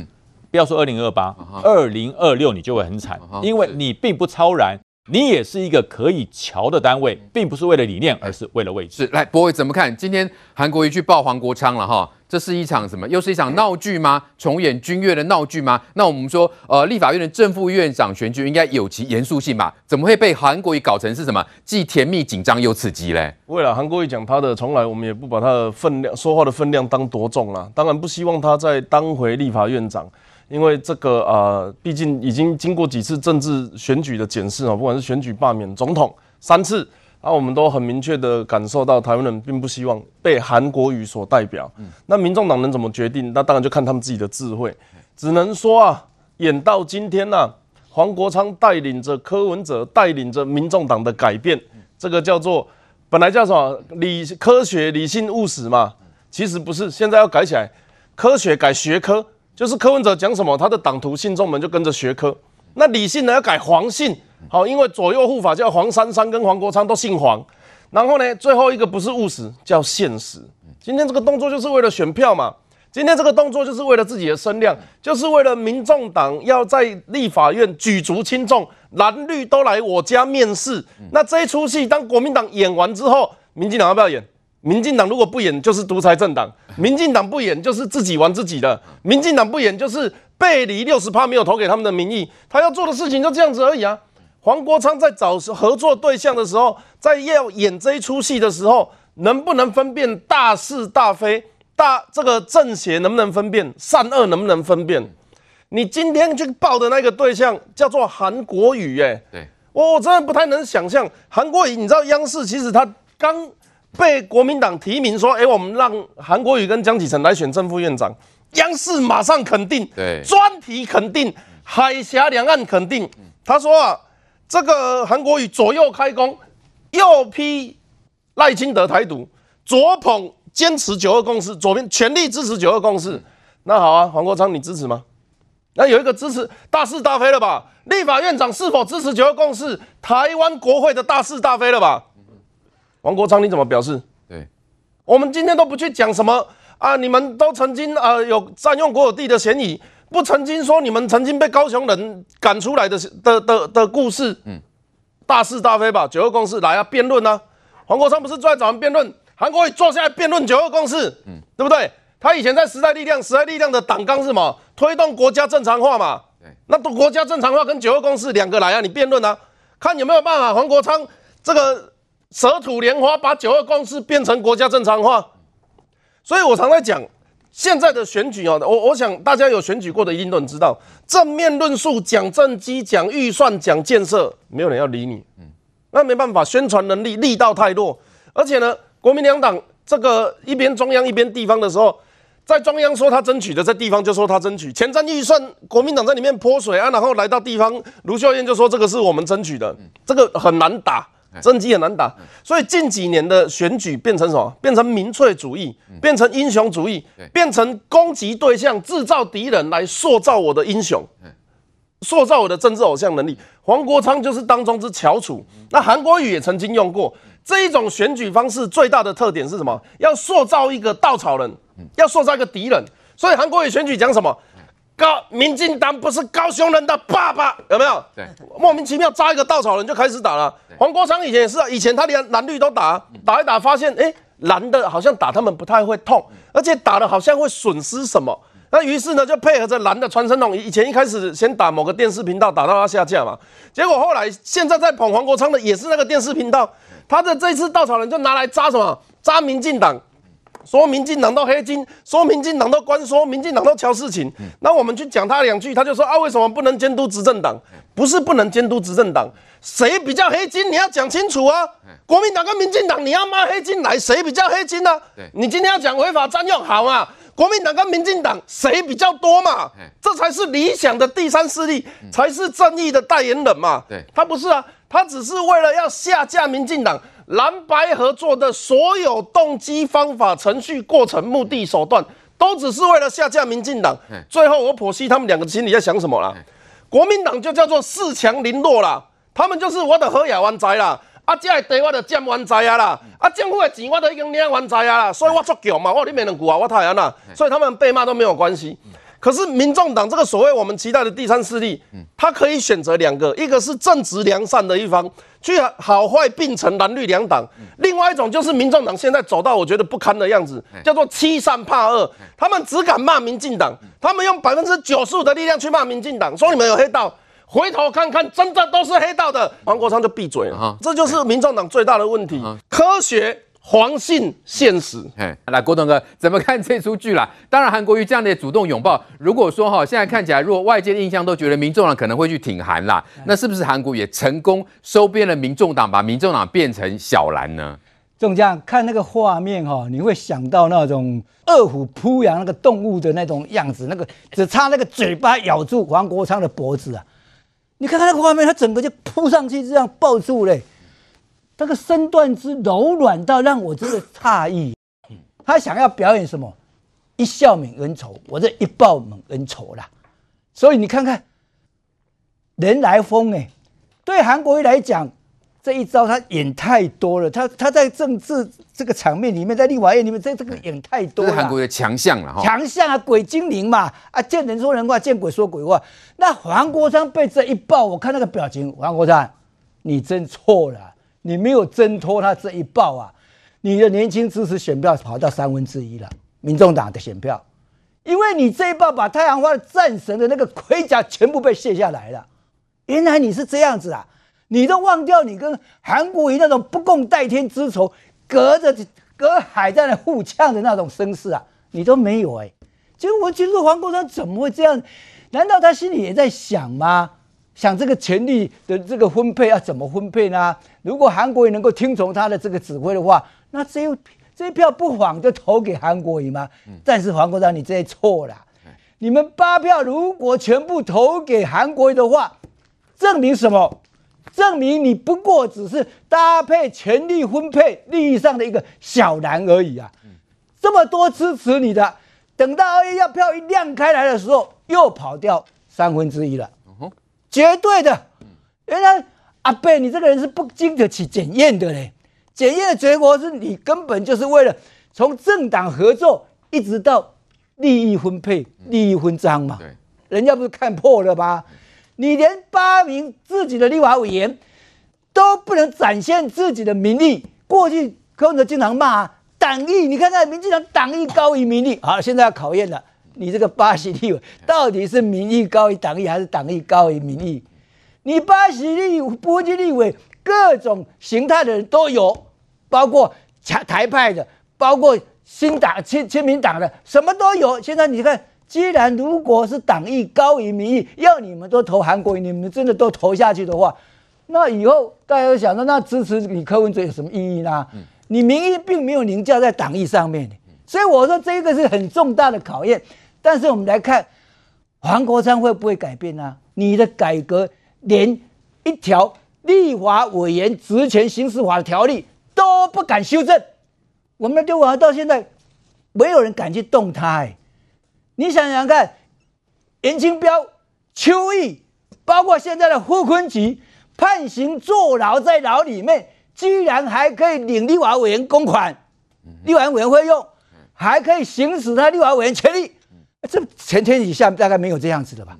不要说二零二八，二零二六你就会很惨，因为你并不超然，你也是一个可以瞧的单位，并不是为了理念，而是为了位置。是来，博伟怎么看？今天韩国瑜去抱黄国昌了哈，这是一场什么？又是一场闹剧吗？重演君悦的闹剧吗？那我们说，呃，立法院的正副院长选举应该有其严肃性吧？怎么会被韩国瑜搞成是什么？既甜蜜紧张又刺激嘞？为了韩国瑜讲他的，从来我们也不把他的分量说话的分量当多重啦。当然不希望他再当回立法院长。因为这个呃，毕竟已经经过几次政治选举的检视啊，不管是选举罢免总统三次，啊，我们都很明确的感受到台湾人并不希望被韩国语所代表。那民众党能怎么决定？那当然就看他们自己的智慧。只能说啊，演到今天啊，黄国昌带领着柯文哲带领着民众党的改变，这个叫做本来叫什么理科学理性务实嘛，其实不是，现在要改起来，科学改学科。就是柯文哲讲什么，他的党徒信众们就跟着学科。那理性呢要改黄姓，好，因为左右护法叫黄珊珊跟黄国昌都姓黄。然后呢，最后一个不是务实，叫现实。今天这个动作就是为了选票嘛，今天这个动作就是为了自己的声量，就是为了民众党要在立法院举足轻重，蓝绿都来我家面试。那这一出戏，当国民党演完之后，民进党要不要演？民进党如果不演，就是独裁政党；民进党不演，就是自己玩自己的；民进党不演，就是背离六十趴没有投给他们的民意。他要做的事情就这样子而已啊！黄国昌在找合作对象的时候，在要演这一出戏的时候，能不能分辨大是大非？大这个正邪能不能分辨？善恶能不能分辨？你今天去报的那个对象叫做韩国瑜，哎，对，我我真的不太能想象韩国瑜。你知道央视其实他刚。被国民党提名说：“哎，我们让韩国瑜跟江启臣来选正副院长。”央视马上肯定，对，专题肯定，海峡两岸肯定。他说啊，这个韩国瑜左右开弓，右批赖清德台独，左捧坚持九二共识，左边全力支持九二共识。那好啊，黄国昌你支持吗？那有一个支持大是大非了吧？立法院长是否支持九二共识？台湾国会的大是大非了吧？黄国昌，你怎么表示？对，我们今天都不去讲什么啊，你们都曾经啊有占用国有地的嫌疑，不曾经说你们曾经被高雄人赶出来的的的的，故事。嗯，大是大非吧？九二共识来啊，辩论啊！黄国昌不是最爱找人辩论，韩国瑜坐下来辩论九二共识，嗯，对不对？他以前在时代力量，时代力量的党纲是什么？推动国家正常化嘛，那都国家正常化跟九二共识两个来啊，你辩论啊，看有没有办法黄国昌这个舌吐莲花把九二共识变成国家正常化。所以我常在讲，现在的选举哦，我我想大家有选举过的一定都很知道，正面论述讲政绩、讲预算、讲建设，没有人要理你。嗯，那没办法，宣传能力力道太弱，而且呢，国民两党这个一边中央一边地方的时候。在中央说他争取的，在地方就说他争取前瞻预算，国民党在里面泼水啊，然后来到地方，卢秀燕就说这个是我们争取的，这个很难打，政绩很难打，所以近几年的选举变成什么？变成民粹主义，变成英雄主义，变成攻击对象，制造敌人来塑造我的英雄，塑造我的政治偶像能力。黄国昌就是当中之翘楚，那韩国瑜也曾经用过这一种选举方式，最大的特点是什么？要塑造一个稻草人。要塑造一个敌人，所以韩国瑜选举讲什么？高民进党不是高雄人的爸爸，有没有？对，莫名其妙扎一个稻草人就开始打了。黄国昌以前也是啊，以前他连蓝绿都打，打一打发现，哎，蓝的好像打他们不太会痛，而且打的好像会损失什么。那于是呢，就配合着蓝的传声筒，以前一开始先打某个电视频道，打到他下架嘛。结果后来现在在捧黄国昌的也是那个电视频道，他的这次稻草人就拿来扎什么？扎民进党。说民进党都黑金，说民进党都官说，民进党都乔事情。那我们去讲他两句，他就说啊，为什么不能监督执政党？不是不能监督执政党，谁比较黑金？你要讲清楚啊！国民党跟民进党，你要骂黑金来，谁比较黑金呢？你今天要讲违法占用，好嘛？国民党跟民进党谁比较多嘛？这才是理想的第三势力，才是正义的代言人嘛？他不是啊，他只是为了要下架民进党。蓝白合作的所有动机、方法、程序、过程、目的、手段，都只是为了下架民进党。最后，我剖析他们两个心里在想什么啦。国民党就叫做恃强凌弱啦，他们就是我的河野湾仔啦，啊，这的地我的占湾仔啊啦，啊，政府的钱我都已经领湾仔啊啦，所以我足强嘛，我里面能顾啊，我太阳啦，所以他们被骂都没有关系。可是民众党这个所谓我们期待的第三势力，他可以选择两个，一个是正直良善的一方，去好坏并成蓝绿两党；另外一种就是民众党现在走到我觉得不堪的样子，叫做欺善怕恶，他们只敢骂民进党，他们用百分之九十五的力量去骂民进党，说你们有黑道，回头看看，真的都是黑道的，黄国昌就闭嘴了，这就是民众党最大的问题，科学。黄信现实，哎，来国栋哥怎么看这出剧啦？当然，韩国瑜这样的主动拥抱，如果说哈，现在看起来，如果外界的印象都觉得民众党可能会去挺韩啦，那是不是韩国也成功收编了民众党，把民众党变成小蓝呢？中将看那个画面哈，你会想到那种饿虎扑羊那个动物的那种样子，那个只差那个嘴巴咬住黄国昌的脖子啊！你看看那个画面，他整个就扑上去，这样抱住嘞。这个身段之柔软到让我真的诧异，他想要表演什么？一笑泯恩仇，我这一报泯恩仇啦。所以你看看，人来疯哎，对韩国瑜来讲，这一招他演太多了。他他在政治这个场面里面，在立法院里面，在这个演太多了。韩国瑜的强项了哈，强项啊，鬼精灵嘛啊，见人说人话，见鬼说鬼话。那黄国昌被这一报，我看那个表情，黄国昌，你真错了。你没有挣脱他这一抱啊！你的年轻支持选票跑到三分之一了，民众党的选票，因为你这一报把太阳花的战神的那个盔甲全部被卸下来了。原来你是这样子啊！你都忘掉你跟韩国瑜那种不共戴天之仇，隔着隔海在那互呛的那种声势啊，你都没有哎、欸。结果我觉得黄国昌怎么会这样？难道他心里也在想吗？想这个权力的这个分配要怎么分配呢？如果韩国瑜能够听从他的这个指挥的话，那这一这一票不妨就投给韩国瑜吗？但是黄国昌，你这错了。你们八票如果全部投给韩国瑜的话，证明什么？证明你不过只是搭配权力分配利益上的一个小男而已啊！这么多支持你的，等到二一要票一亮开来的时候，又跑掉三分之一了。绝对的，原来阿贝，你这个人是不经得起检验的嘞。检验的结果是你根本就是为了从政党合作一直到利益分配、利益分赃嘛。人家不是看破了吗？你连八名自己的立法委员都不能展现自己的名利。过去柯文哲经常骂啊党意，你看看民进党党意高于民意。好，现在要考验了，你这个巴西立委到底是民意高于党意，还是党意高于民意？你巴西立部级立委各种形态的人都有，包括台台派的，包括新党亲亲民党的，什么都有。现在你看，既然如果是党意高于民意，要你们都投韩国瑜，你们真的都投下去的话，那以后大家都想到，那支持你柯文哲有什么意义呢？你民意并没有凌驾在党意上面，所以我说这个是很重大的考验。但是我们来看，黄国昌会不会改变呢？你的改革连一条立法委员职权行使法的条例都不敢修正，我们的立法到现在没有人敢去动它。哎，你想想看，严清标、邱毅，包括现在的傅崐萁，判刑坐牢在牢里面，居然还可以领立法委员公款，立法委员会用，还可以行使他立法委员权利。这前天以下大概没有这样子的吧？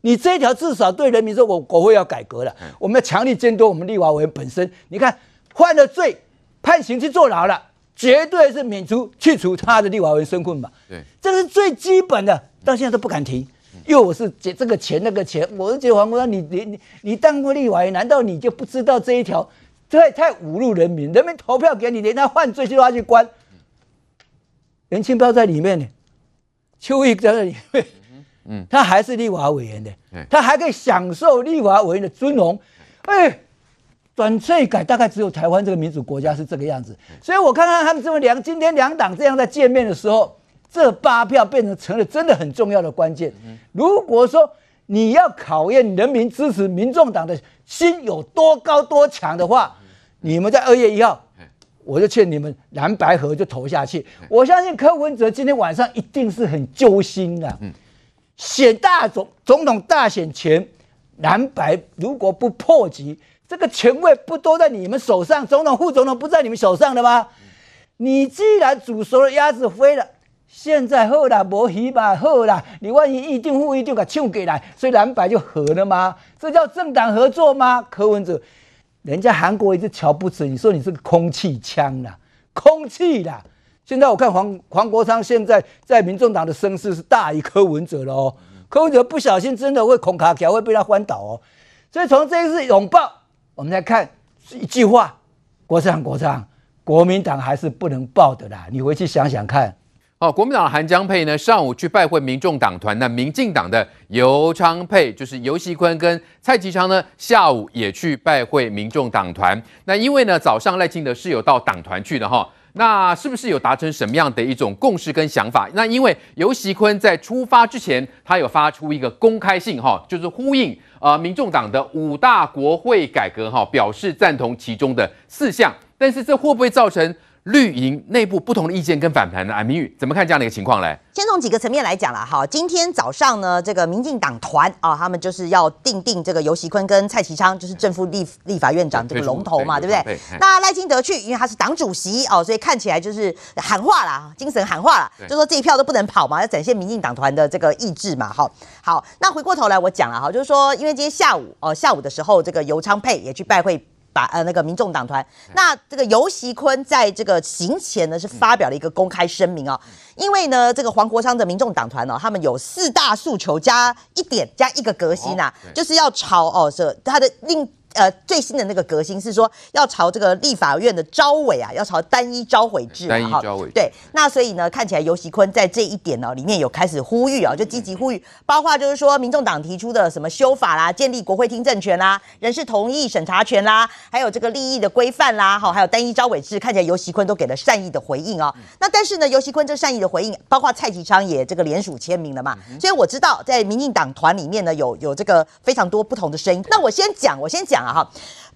你这一条至少对人民说，我国会要改革了，我们要强力监督我们立法委员本身。你看，犯了罪，判刑去坐牢了，绝对是免除去除他的立法委员身份嘛？对，这是最基本的，到现在都不敢提。因为我是这这个钱那个钱，我是觉得黄国昌，你你你你当过立法委员，难道你就不知道这一条？这太侮辱人民，人民投票给你，连他犯罪就要去关。颜清标在里面呢。邱毅在那里，嗯，他还是立法委员的，他还可以享受立法委员的尊荣，哎，转税改大概只有台湾这个民主国家是这个样子，所以我看看他们这么两今天两党这样在见面的时候，这八票变成成了真的很重要的关键。如果说你要考验人民支持民众党的心有多高多强的话，你们在二月一号。我就劝你们蓝白合就投下去。我相信柯文哲今天晚上一定是很揪心的。嗯选大总总统大选前，蓝白如果不破局，这个权位不都在你们手上？总统、副总统不在你们手上的吗？你既然煮熟了鸭子飞了，现在好了，没戏吧？好了，你万一议定、副议定给抢过来，所以蓝白就合了吗？这叫政党合作吗？柯文哲。人家韩国一直瞧不起你，说你是个空气枪啦，空气啦。现在我看黄黄国昌现在在民众党的声势是大于柯文哲了哦。柯文哲不小心真的会恐卡条，会被他翻倒哦。所以从这一次拥抱，我们来看一句话：国昌国昌，国民党还是不能抱的啦。你回去想想看。哦，国民党的韩江佩呢，上午去拜会民众党团，那民进党的游昌沛，就是游锡坤跟蔡其昌呢，下午也去拜会民众党团。那因为呢，早上赖清德是有到党团去的哈，那是不是有达成什么样的一种共识跟想法？那因为游锡坤在出发之前，他有发出一个公开信哈，就是呼应呃民众党的五大国会改革哈，表示赞同其中的四项，但是这会不会造成？绿营内部不同的意见跟反弹呢？啊，明玉怎么看这样的一个情况嘞？先从几个层面来讲了哈。今天早上呢，这个民进党团啊，他们就是要定定这个游锡堃跟蔡其昌，就是正副立立法院长这个龙头嘛，对不对？那赖清德去，因为他是党主席哦，所以看起来就是喊话啦，精神喊话啦，就说这一票都不能跑嘛，要展现民进党团的这个意志嘛。哈，好，那回过头来我讲了哈，就是说，因为今天下午哦，下午的时候，这个尤昌沛也去拜会。把呃那个民众党团，那这个尤习坤在这个行前呢是发表了一个公开声明啊、哦，因为呢这个黄国昌的民众党团呢、哦，他们有四大诉求加一点加一个革新啊，就是要朝哦是他的另。呃，最新的那个革新是说要朝这个立法院的招委啊，要朝单一招委制。单一召委制。对，那所以呢，看起来游锡堃在这一点呢、哦，里面有开始呼吁啊，就积极呼吁，包括就是说，民众党提出的什么修法啦，建立国会听证权啦，人事同意审查权啦，还有这个利益的规范啦，好，还有单一招委制，看起来游锡堃都给了善意的回应啊、哦。那但是呢，游锡堃这善意的回应，包括蔡其昌也这个联署签名了嘛，所以我知道在民进党团里面呢，有有这个非常多不同的声音。那我先讲，我先讲啊哈。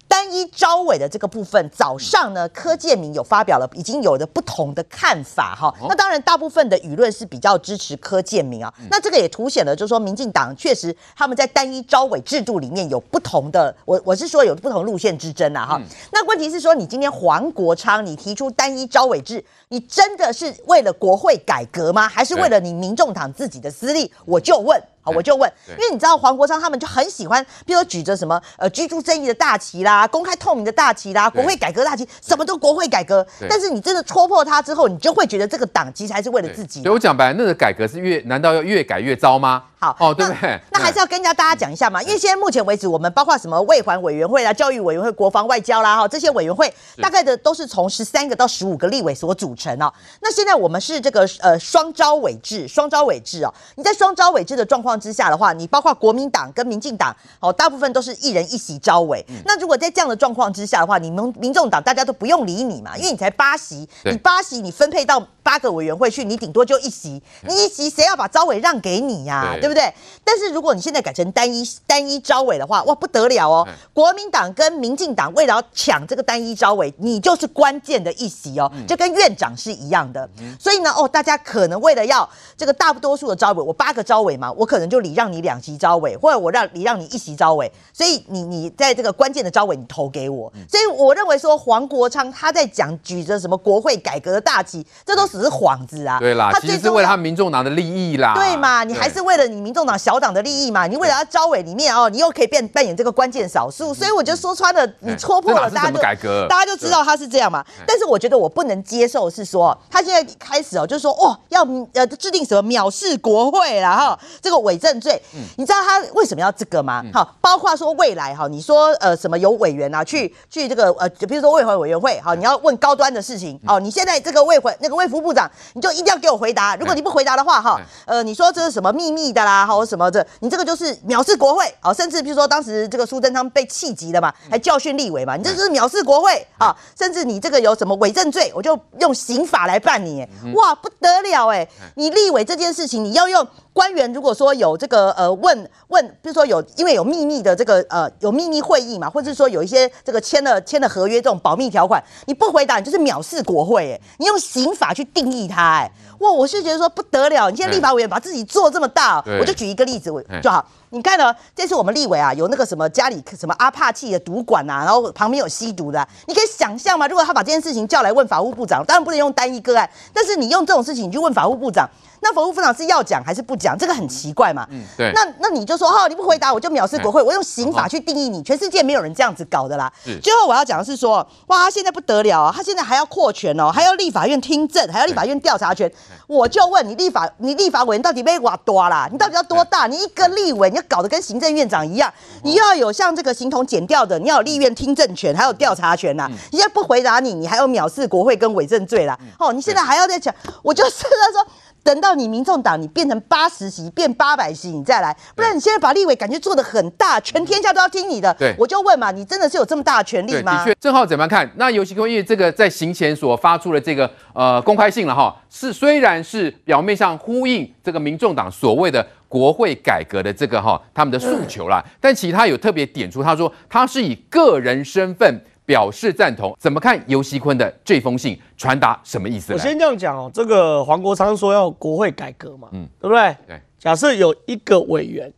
单一招委的这个部分，早上呢，柯建明有发表了，已经有了不同的看法哈。那当然，大部分的舆论是比较支持柯建明啊。那这个也凸显了，就是说，民进党确实他们在单一招委制度里面有不同的，我我是说有不同路线之争啊哈。那问题是说，你今天黄国昌你提出单一招委制，你真的是为了国会改革吗？还是为了你民众党自己的私利？我就问。好，我就问，因为你知道黄国昌他们就很喜欢，比如说举着什么呃居住正义的大旗啦，公开透明的大旗啦，国会改革大旗，什么都国会改革。但是你真的戳破他之后，你就会觉得这个党其实还是为了自己。所以我讲白了，那个改革是越难道要越改越糟吗？好哦，对不对？那还是要跟人家大家讲一下嘛，因为现在目前为止，我们包括什么卫环委员会啦、教育委员会、国防外交啦，哈，这些委员会大概的都是从十三个到十五个立委所组成哦。那现在我们是这个呃双招委制，双招委制哦。你在双招委制的状况之下的话，你包括国民党跟民进党哦，大部分都是一人一席招委。那如果在这样的状况之下的话，你们民众党大家都不用理你嘛，因为你才八席，你八席你分配到八个委员会去，你顶多就一席，你一席谁要把招委让给你呀？对不对？但是如果你现在改成单一单一招委的话，哇，不得了哦！国民党跟民进党为了要抢这个单一招委，你就是关键的一席哦，就跟院长是一样的。所以呢，哦，大家可能为了要这个大多数的招委，我八个招委嘛，我可能就礼让你两席招委，或者我让礼让你一席招委。所以你你在这个关键的招委，你投给我。所以我认为说黄国昌他在讲举着什么国会改革的大旗，这都只是幌子啊。对啦，他其实是为了他民众党的利益啦。对嘛，你还是为了你民众党小党的利益嘛？你为了要招委里面哦，你又可以变扮演这个关键少数，所以我觉得说穿了，你戳破了，大家就大家就知道他是这样嘛。但是我觉得我不能接受是说，他现在开始哦，就是说哦，要呃制定什么藐视国会啦哈，这个伪证罪，你知道他为什么要这个吗？好，包括说未来哈，你说呃什么有委员啊去去这个呃，比如说卫环委员会，好，你要问高端的事情哦，你现在这个卫环那个卫福部长，你就一定要给我回答，如果你不回答的话哈，呃，你说这是什么秘密的啦，或什么的，你这个就是。藐视国会。啊，甚至比如说当时这个苏贞昌被气急了嘛，还教训立委嘛，你这就是藐视国会啊，甚至你这个有什么伪证罪，我就用刑法来办你，哇，不得了哎，你立委这件事情你要用。官员如果说有这个呃问问，比如说有因为有秘密的这个呃有秘密会议嘛，或者是说有一些这个签了签了合约这种保密条款，你不回答你就是藐视国会哎，你用刑法去定义它哎，哇，我是觉得说不得了，你现在立法委员把自己做这么大，我就举一个例子就好，你看呢，这次我们立委啊有那个什么家里什么阿帕契的赌馆啊，然后旁边有吸毒的，你可以想象吗？如果他把这件事情叫来问法务部长，当然不能用单一个案，但是你用这种事情你去问法务部长。那法务部长是要讲还是不讲？这个很奇怪嘛。嗯，对。那那你就说哈、哦，你不回答我就藐视国会，我用刑法去定义你。全世界没有人这样子搞的啦。最后我要讲的是说，哇，他现在不得了啊，他现在还要扩权哦，还要立法院听证，还要立法院调查权。我就问你，立法你立法委员到底被挖多啦？你到底要多大？你一个立委，你要搞得跟行政院长一样，你要有像这个形同检调的，你要有立院听证权，还有调查权呐。你现在不回答你，你还有藐视国会跟伪证罪啦。哦，你现在还要再讲，我就是在说。等到你民众党你变成八十席变八百席，你再来，不然你现在把立委感觉做的很大，全天下都要听你的。对，我就问嘛，你真的是有这么大的权力吗？的确，正浩怎么看？那游锡堃因为这个在行前所发出的这个呃公开信了哈，是虽然是表面上呼应这个民众党所谓的国会改革的这个哈他们的诉求啦，但其他有特别点出，他说他是以个人身份。表示赞同，怎么看尤熙坤的这封信传达什么意思？我先这样讲哦，这个黄国昌说要国会改革嘛，嗯，对不对？对。假设有一个委员，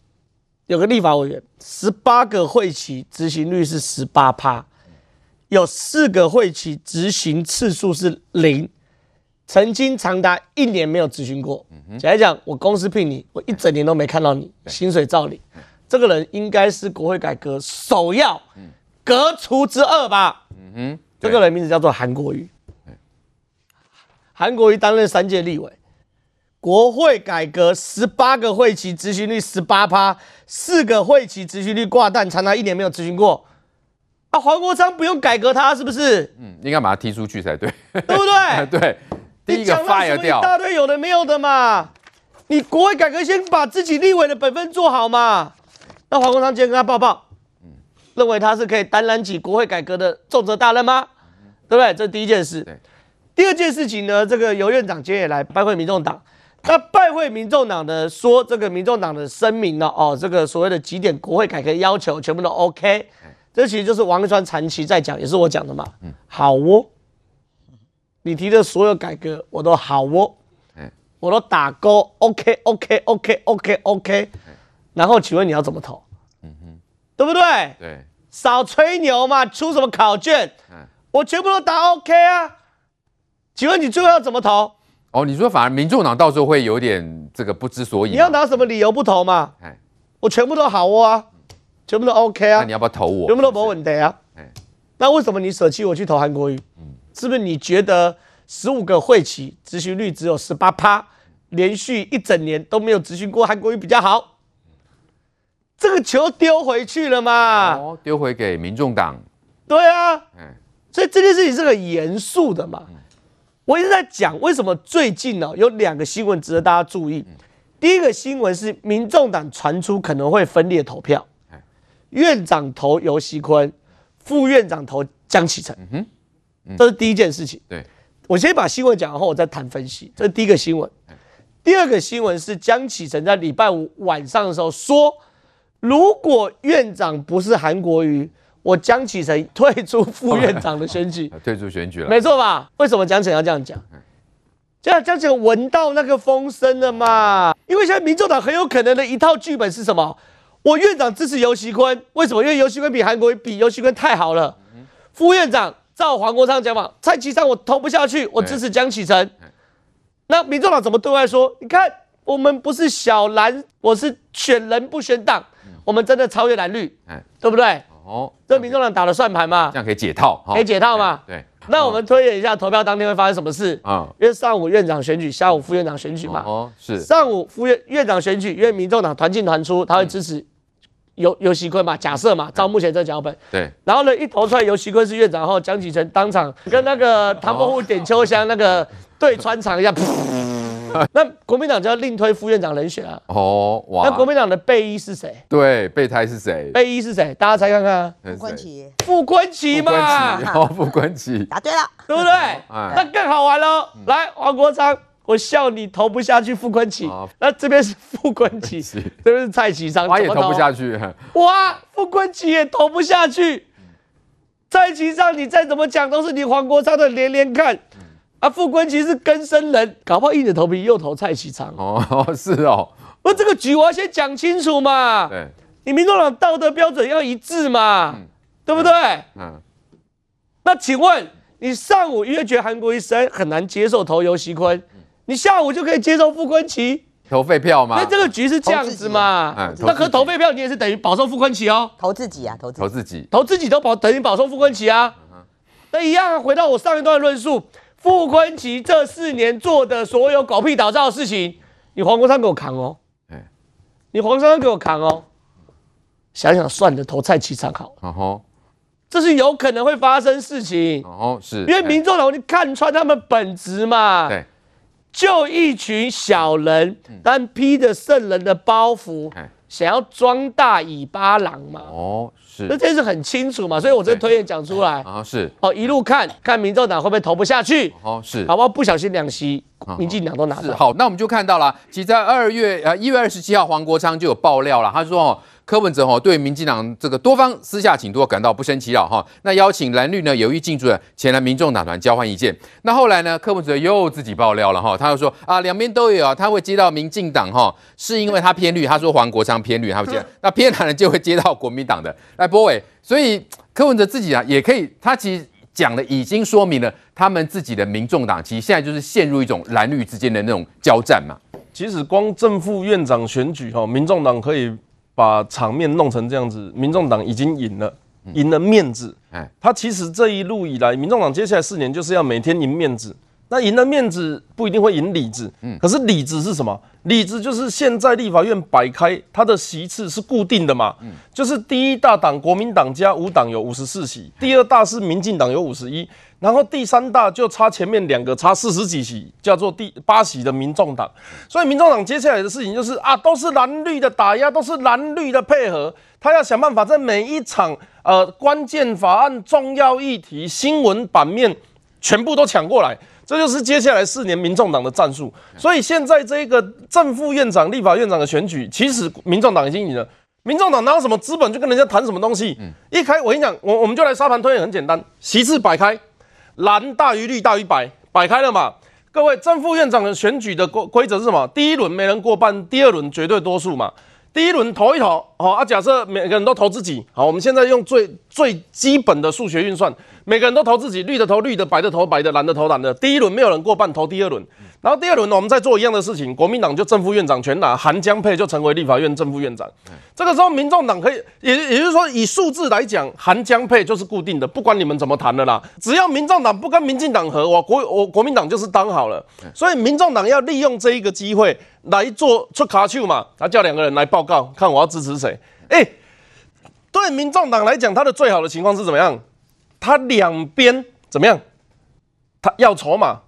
有个立法委员，十八个会期执行率是十八趴，有四个会期执行次数是零，曾经长达一年没有执行过。嗯，假如讲我公司聘你，我一整年都没看到你，薪水照领，这个人应该是国会改革首要。嗯革除之恶吧。嗯哼，这个人名字叫做韩国瑜。韩国瑜担任三届立委，国会改革十八个会期执行率十八趴，四个会期执行率挂蛋，长达一年没有执行过。啊，黄国昌不用改革他是不是？嗯，应该把他踢出去才对，对不对？*laughs* 对，第一个 fire 掉。一大堆有的没有的嘛。你国会改革先把自己立委的本分做好嘛。那黄国昌今天跟他报报。认为他是可以担揽起国会改革的重责大任吗？对不对？这是第一件事。第二件事情呢，这个游院长今天也来拜会民众党。那拜会民众党的说，这个民众党的声明呢，哦，这个所谓的几点国会改革要求全部都 OK。这其实就是王一川长期在讲，也是我讲的嘛。好哦，你提的所有改革我都好哦，我都打勾。OK，OK，OK，OK，OK。然后请问你要怎么投？对不对？对。少吹牛嘛！出什么考卷？嗯、我全部都答 OK 啊！请问你最后要怎么投？哦，你说反而民众党到时候会有点这个不知所以。你要拿什么理由不投嘛？哎，我全部都好啊，全部都 OK 啊。那你要不要投我？全部都没问题啊。哎，那为什么你舍弃我去投韩国瑜？嗯，是不是你觉得十五个会期执行率只有十八趴，连续一整年都没有执行过韩国瑜比较好？这个球丢回去了嘛？哦，丢回给民众党。对啊。嗯。所以这件事情是很严肃的嘛。我一直在讲，为什么最近呢、哦、有两个新闻值得大家注意。第一个新闻是民众党传出可能会分裂投票，院长投游锡坤，副院长投江启臣。这是第一件事情。对，我先把新闻讲完后，我再谈分析。这是第一个新闻。第二个新闻是江启臣在礼拜五晚上的时候说，如果院长不是韩国瑜。我江启臣退出副院长的选举，*laughs* 退出选举了，没错吧？为什么江启臣要这样讲？这样江启臣闻到那个风声了嘛？因为现在民众党很有可能的一套剧本是什么？我院长支持游锡堃，为什么？因为游锡堃比韩国瑜比游锡堃太好了。副院长照黄国昌讲法，蔡其昌我投不下去，我支持江启臣。那民众党怎么对外说？你看我们不是小蓝，我是选人不选党，我们真的超越蓝绿，对不对？哦，这民众党打的算盘嘛？这样可以解套，可以解套嘛？对。那我们推演一下投票当天会发生什么事啊？因为上午院长选举，下午副院长选举嘛。哦，是。上午副院院长选举，因为民众党团进团出，他会支持游游锡坤嘛？假设嘛，照目前这脚本。对。然后呢，一投出来游锡坤是院长后，江启臣当场跟那个唐伯虎点秋香那个对穿肠一下。*laughs* 那国民党就要另推副院长人选啊！哦，哇！那国民党的备一是谁？对，备胎是谁？备一是谁？大家猜看看。傅昆萁。傅昆萁嘛。哦，*laughs* 傅昆萁。答对了，对不对？那更好玩喽。来，黄国昌，我笑你投不下去傅昆萁。那这边是傅昆萁，*laughs* 这边是蔡其昌，他也投不下去。哇，傅昆萁也投不下去。蔡其昌，你再怎么讲都是你黄国昌的连连看。啊，傅昆萁是根生人，搞不好硬着头皮又投蔡其昌哦，*laughs* 是哦。不，这个局我要先讲清楚嘛。对，你民众党道德标准要一致嘛，嗯、对不对？嗯。那请问，你上午因为觉得韩国瑜生很难接受投游锡坤，嗯、你下午就可以接受傅昆萁投废票吗？那这个局是这样子嘛？嗯、那可投废票，你也是等于保送傅昆萁哦。投自己啊，投自己，投自己，投自己都保等于保送傅昆萁啊。嗯、那一样，回到我上一段论述。傅昆萁这四年做的所有狗屁倒灶的事情，你黄国昌给我扛哦！哎，你黄国昌给我扛哦！想想算了，投蔡其昌好。哦吼，这是有可能会发生事情。哦，是，因为民众党你看穿他们本质嘛。对，就一群小人，但披着圣人的包袱，想要装大尾巴狼嘛。哦。那这是很清楚嘛，所以我这个推演讲出来啊，是哦，一路看看民众党会不会投不下去，哦，是，好不好？不小心两席，民进党都拿到。好，那我们就看到了，其实在二月呃一月二十七号，黄国昌就有爆料了，他说哦。柯文哲哈对民进党这个多方私下请托感到不胜其扰哈，那邀请蓝绿呢有意进驻的前来民众党团交换意见。那后来呢，柯文哲又自己爆料了哈，他又说啊两边都有啊，他会接到民进党哈，是因为他偏绿，他说黄国昌偏绿，他会接，*laughs* 那偏蓝的就会接到国民党的来波尾。所以柯文哲自己啊也可以，他其实讲的已经说明了他们自己的民众党其实现在就是陷入一种蓝绿之间的那种交战嘛。其实光正副院长选举哈，民众党可以。把场面弄成这样子，民众党已经赢了，赢了面子。哎，他其实这一路以来，民众党接下来四年就是要每天赢面子。那赢了面子不一定会赢里子，嗯，可是里子是什么？里子就是现在立法院摆开它的席次是固定的嘛，嗯，就是第一大党国民党加五党有五十四席，第二大是民进党有五十一，然后第三大就差前面两个差四十几席，叫做第八席的民众党。所以民众党接下来的事情就是啊，都是蓝绿的打压，都是蓝绿的配合，他要想办法在每一场呃关键法案、重要议题、新闻版面全部都抢过来。这就是接下来四年民众党的战术，所以现在这个正副院长、立法院长的选举，其实民众党已经赢了。民众党哪有什么资本去跟人家谈什么东西？一开我跟你讲，我我们就来沙盘推演，很简单，席次摆开，蓝大于绿大于白，摆开了嘛。各位正副院长的选举的规规则是什么？第一轮没人过半，第二轮绝对多数嘛。第一轮投一投，好啊，假设每个人都投自己，好，我们现在用最最基本的数学运算，每个人都投自己，绿的投绿的，白的投白的，蓝的投蓝的。第一轮没有人过半，投第二轮，然后第二轮呢，我们再做一样的事情，国民党就正副院长全拿，韩江配就成为立法院正副院长。这个时候，民众党可以，也也就是说，以数字来讲，韩江配就是固定的，不管你们怎么谈的啦，只要民众党不跟民进党合，我国我国民党就是当好了。所以，民众党要利用这一个机会。来做出卡丘嘛？他叫两个人来报告，看我要支持谁？哎，对民众党来讲，他的最好的情况是怎么样？他两边怎么样？他要筹码。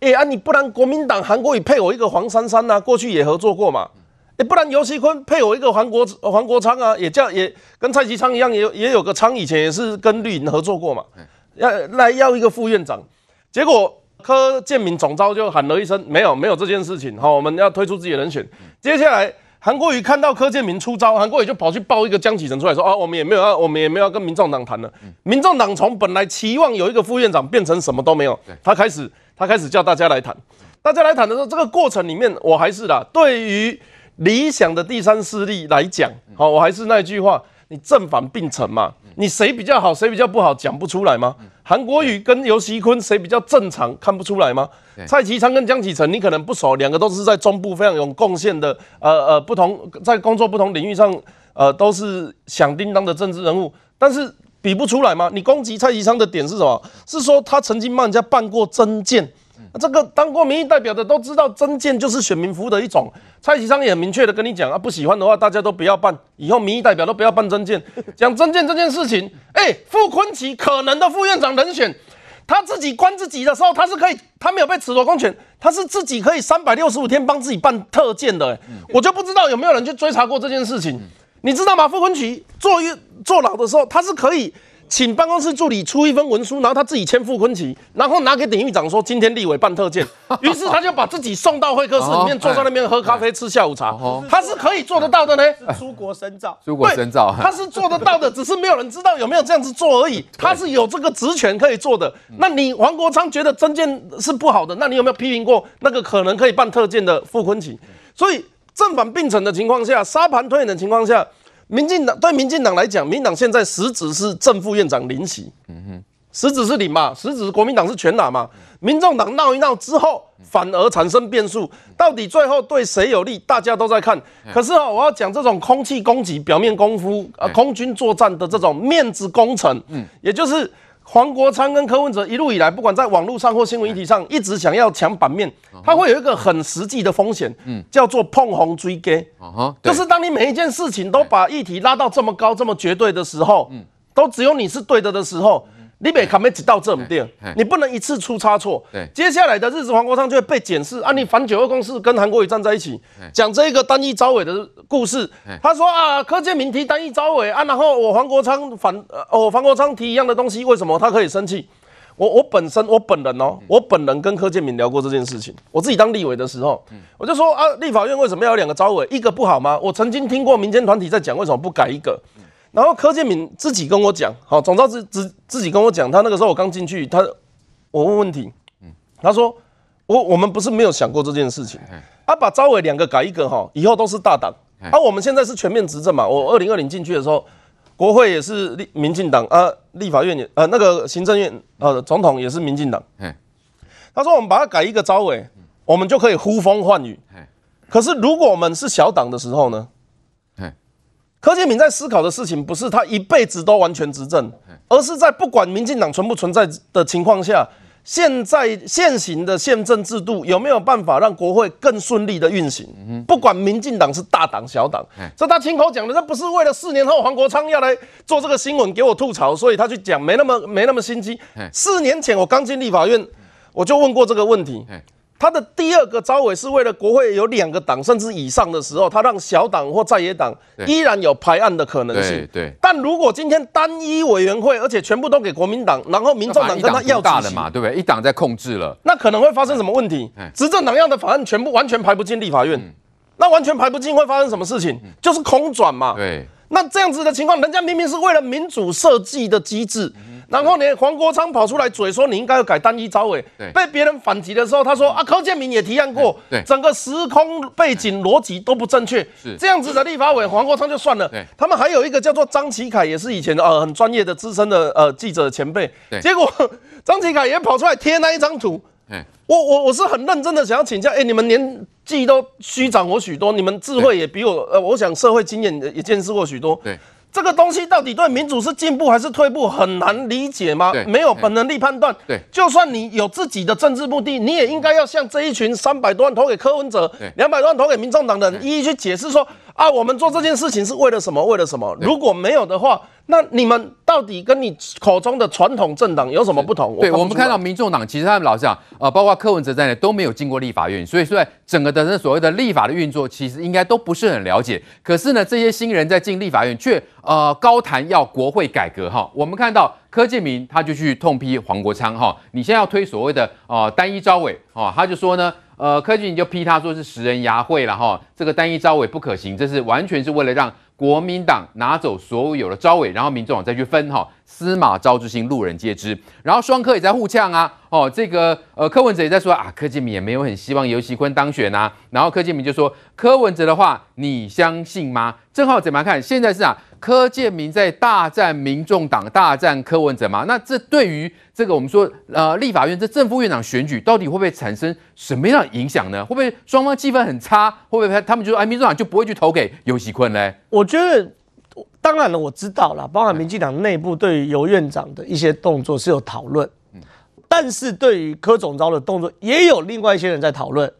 哎啊，你不然国民党韩国瑜配我一个黄珊珊啊，过去也合作过嘛。哎，不然游锡堃配我一个黄国黄国昌啊，也叫也跟蔡其昌一样，也有也有个昌以前也是跟绿营合作过嘛。要来要一个副院长，结果。柯建铭总召就喊了一声：“没有，没有这件事情。好，我们要推出自己的人选。接下来，韩国瑜看到柯建铭出招，韩国瑜就跑去报一个江启臣出来说：‘啊，我们也没有要，我们也没有要跟民众党谈了。’民众党从本来期望有一个副院长，变成什么都没有。他开始，他开始叫大家来谈。大家来谈的时候，这个过程里面，我还是啦，对于理想的第三势力来讲，好，我还是那句话：你正反并陈嘛。你谁比较好，谁比较不好，讲不出来吗？韩国瑜跟游锡堃谁比较正常，看不出来吗？蔡其昌跟江启臣你可能不熟，两个都是在中部非常有贡献的，呃呃，不同在工作不同领域上，呃，都是响叮当的政治人物，但是比不出来吗？你攻击蔡其昌的点是什么？是说他曾经帮人家办过真件。这个当过民意代表的都知道，增建就是选民服务的一种。蔡其昌也很明确的跟你讲啊，不喜欢的话，大家都不要办，以后民意代表都不要办增建。*laughs* 讲增建这件事情，哎，傅昆萁可能的副院长人选，他自己关自己的时候，他是可以，他没有被褫夺公权，他是自己可以三百六十五天帮自己办特建的。哎，我就不知道有没有人去追查过这件事情，你知道吗？傅昆萁坐狱坐牢的时候，他是可以。请办公室助理出一份文书，然后他自己签傅昆奇，然后拿给典狱长说：“今天立委办特件。*laughs* ”于是他就把自己送到会客室里面，坐在那边喝咖啡、吃下午茶。他是可以做得到的呢。出国深造，*laughs* 出国深造，*laughs* 他是做得到的，只是没有人知道有没有这样子做而已。他是有这个职权可以做的。那你黄国昌觉得征件是不好的，那你有没有批评过那个可能可以办特件的傅昆奇？所以正反并存的情况下，沙盘推演的情况下。民进党对民进党来讲，民进党现在实质是正副院长领席，嗯哼，实质是领嘛，实质国民党是全拿嘛。民众党闹一闹之后，反而产生变数，到底最后对谁有利，大家都在看。可是哦，我要讲这种空气攻击、表面功夫、啊，空军作战的这种面子工程，嗯，也就是。黄国昌跟柯文哲一路以来，不管在网络上或新闻议题上，一直想要抢版面，他会有一个很实际的风险，嗯，叫做碰红追鸡，就是当你每一件事情都把议题拉到这么高、这么绝对的时候，嗯，都只有你是对的的时候。你别卡没挤到这么点，你不能一次出差错。接下来的日子，黄国昌就会被检视啊！你反九二共识跟韩国瑜站在一起，讲这个单一招委的故事。他说啊，柯建铭提单一招委啊，然后我黄国昌反，我黄国昌提一样的东西，为什么他可以生气？我我本身我本人哦，我本人跟柯建铭聊过这件事情。我自己当立委的时候，我就说啊，立法院为什么要有两个招委？一个不好吗？我曾经听过民间团体在讲，为什么不改一个？然后柯建铭自己跟我讲，好，总召自自自己跟我讲，他那个时候我刚进去，他我问问题，他说我我们不是没有想过这件事情，他、啊、把招委两个改一个哈，以后都是大党，而、啊、我们现在是全面执政嘛，我二零二零进去的时候，国会也是立民进党啊，立法院也呃那个行政院呃总统也是民进党，他说我们把它改一个招委，我们就可以呼风唤雨，可是如果我们是小党的时候呢？柯建铭在思考的事情不是他一辈子都完全执政，而是在不管民进党存不存在的情况下，现在现行的宪政制度有没有办法让国会更顺利的运行？不管民进党是大党小党，这他亲口讲的，这不是为了四年后黄国昌要来做这个新闻给我吐槽，所以他去讲，没那么没那么心机。四年前我刚进立法院，我就问过这个问题。他的第二个招委是为了国会有两个党甚至以上的时候，他让小党或在野党依然有排案的可能性。对，对。但如果今天单一委员会，而且全部都给国民党，然后民众党跟他要大的嘛，对不对？一党在控制了，那可能会发生什么问题？执政党要的法案全部完全排不进立法院，嗯、那完全排不进会发生什么事情？就是空转嘛。对。那这样子的情况，人家明明是为了民主设计的机制。然后呢，黄国昌跑出来嘴说你应该要改单一招委，被别人反击的时候，他说啊，柯建明也提案过，对，整个时空背景逻辑都不正确，是。这样子的立法委黄国昌就算了，他们还有一个叫做张启凯，也是以前呃很专业的资深的呃记者前辈，对，结果 *laughs* 张启凯也跑出来贴那一张图。我我我是很认真的想要请教，哎，你们年纪都虚长我许多，你们智慧也比我，呃，我想社会经验也见识过许多。对，这个东西到底对民主是进步还是退步，很难理解吗？没有本能力判断。对，就算你有自己的政治目的，你也应该要向这一群三百多万投给柯文哲，两百多万投给民众党的人一一去解释说，啊，我们做这件事情是为了什么？为了什么？如果没有的话。那你们到底跟你口中的传统政党有什么不同？对，我们看到民众党其实他们老实讲，呃，包括柯文哲在内都没有经过立法院，所以说整个的那所谓的立法的运作，其实应该都不是很了解。可是呢，这些新人在进立法院却呃高谈要国会改革哈。我们看到柯建铭他就去痛批黄国昌哈，你现在要推所谓的呃单一招委哈，他就说呢。呃，柯局你就批他说是食人牙慧了哈，这个单一招委不可行，这是完全是为了让国民党拿走所有的招委，然后民众再去分哈，司马昭之心，路人皆知。然后双科也在互呛啊，哦，这个呃柯文哲也在说啊，柯建铭也没有很希望游锡堃当选啊，然后柯建铭就说柯文哲的话你相信吗？正好怎么看？现在是啊。柯建铭在大战民众党，大战柯文哲嘛？那这对于这个我们说，呃，立法院这正副院长选举，到底会不会产生什么样的影响呢？会不会双方气氛很差？会不会他们就说，哎，民众党就不会去投给游锡堃呢？我觉得，当然了，我知道了，包含民进党内部对于尤院长的一些动作是有讨论，嗯，但是对于柯总召的动作，也有另外一些人在讨论。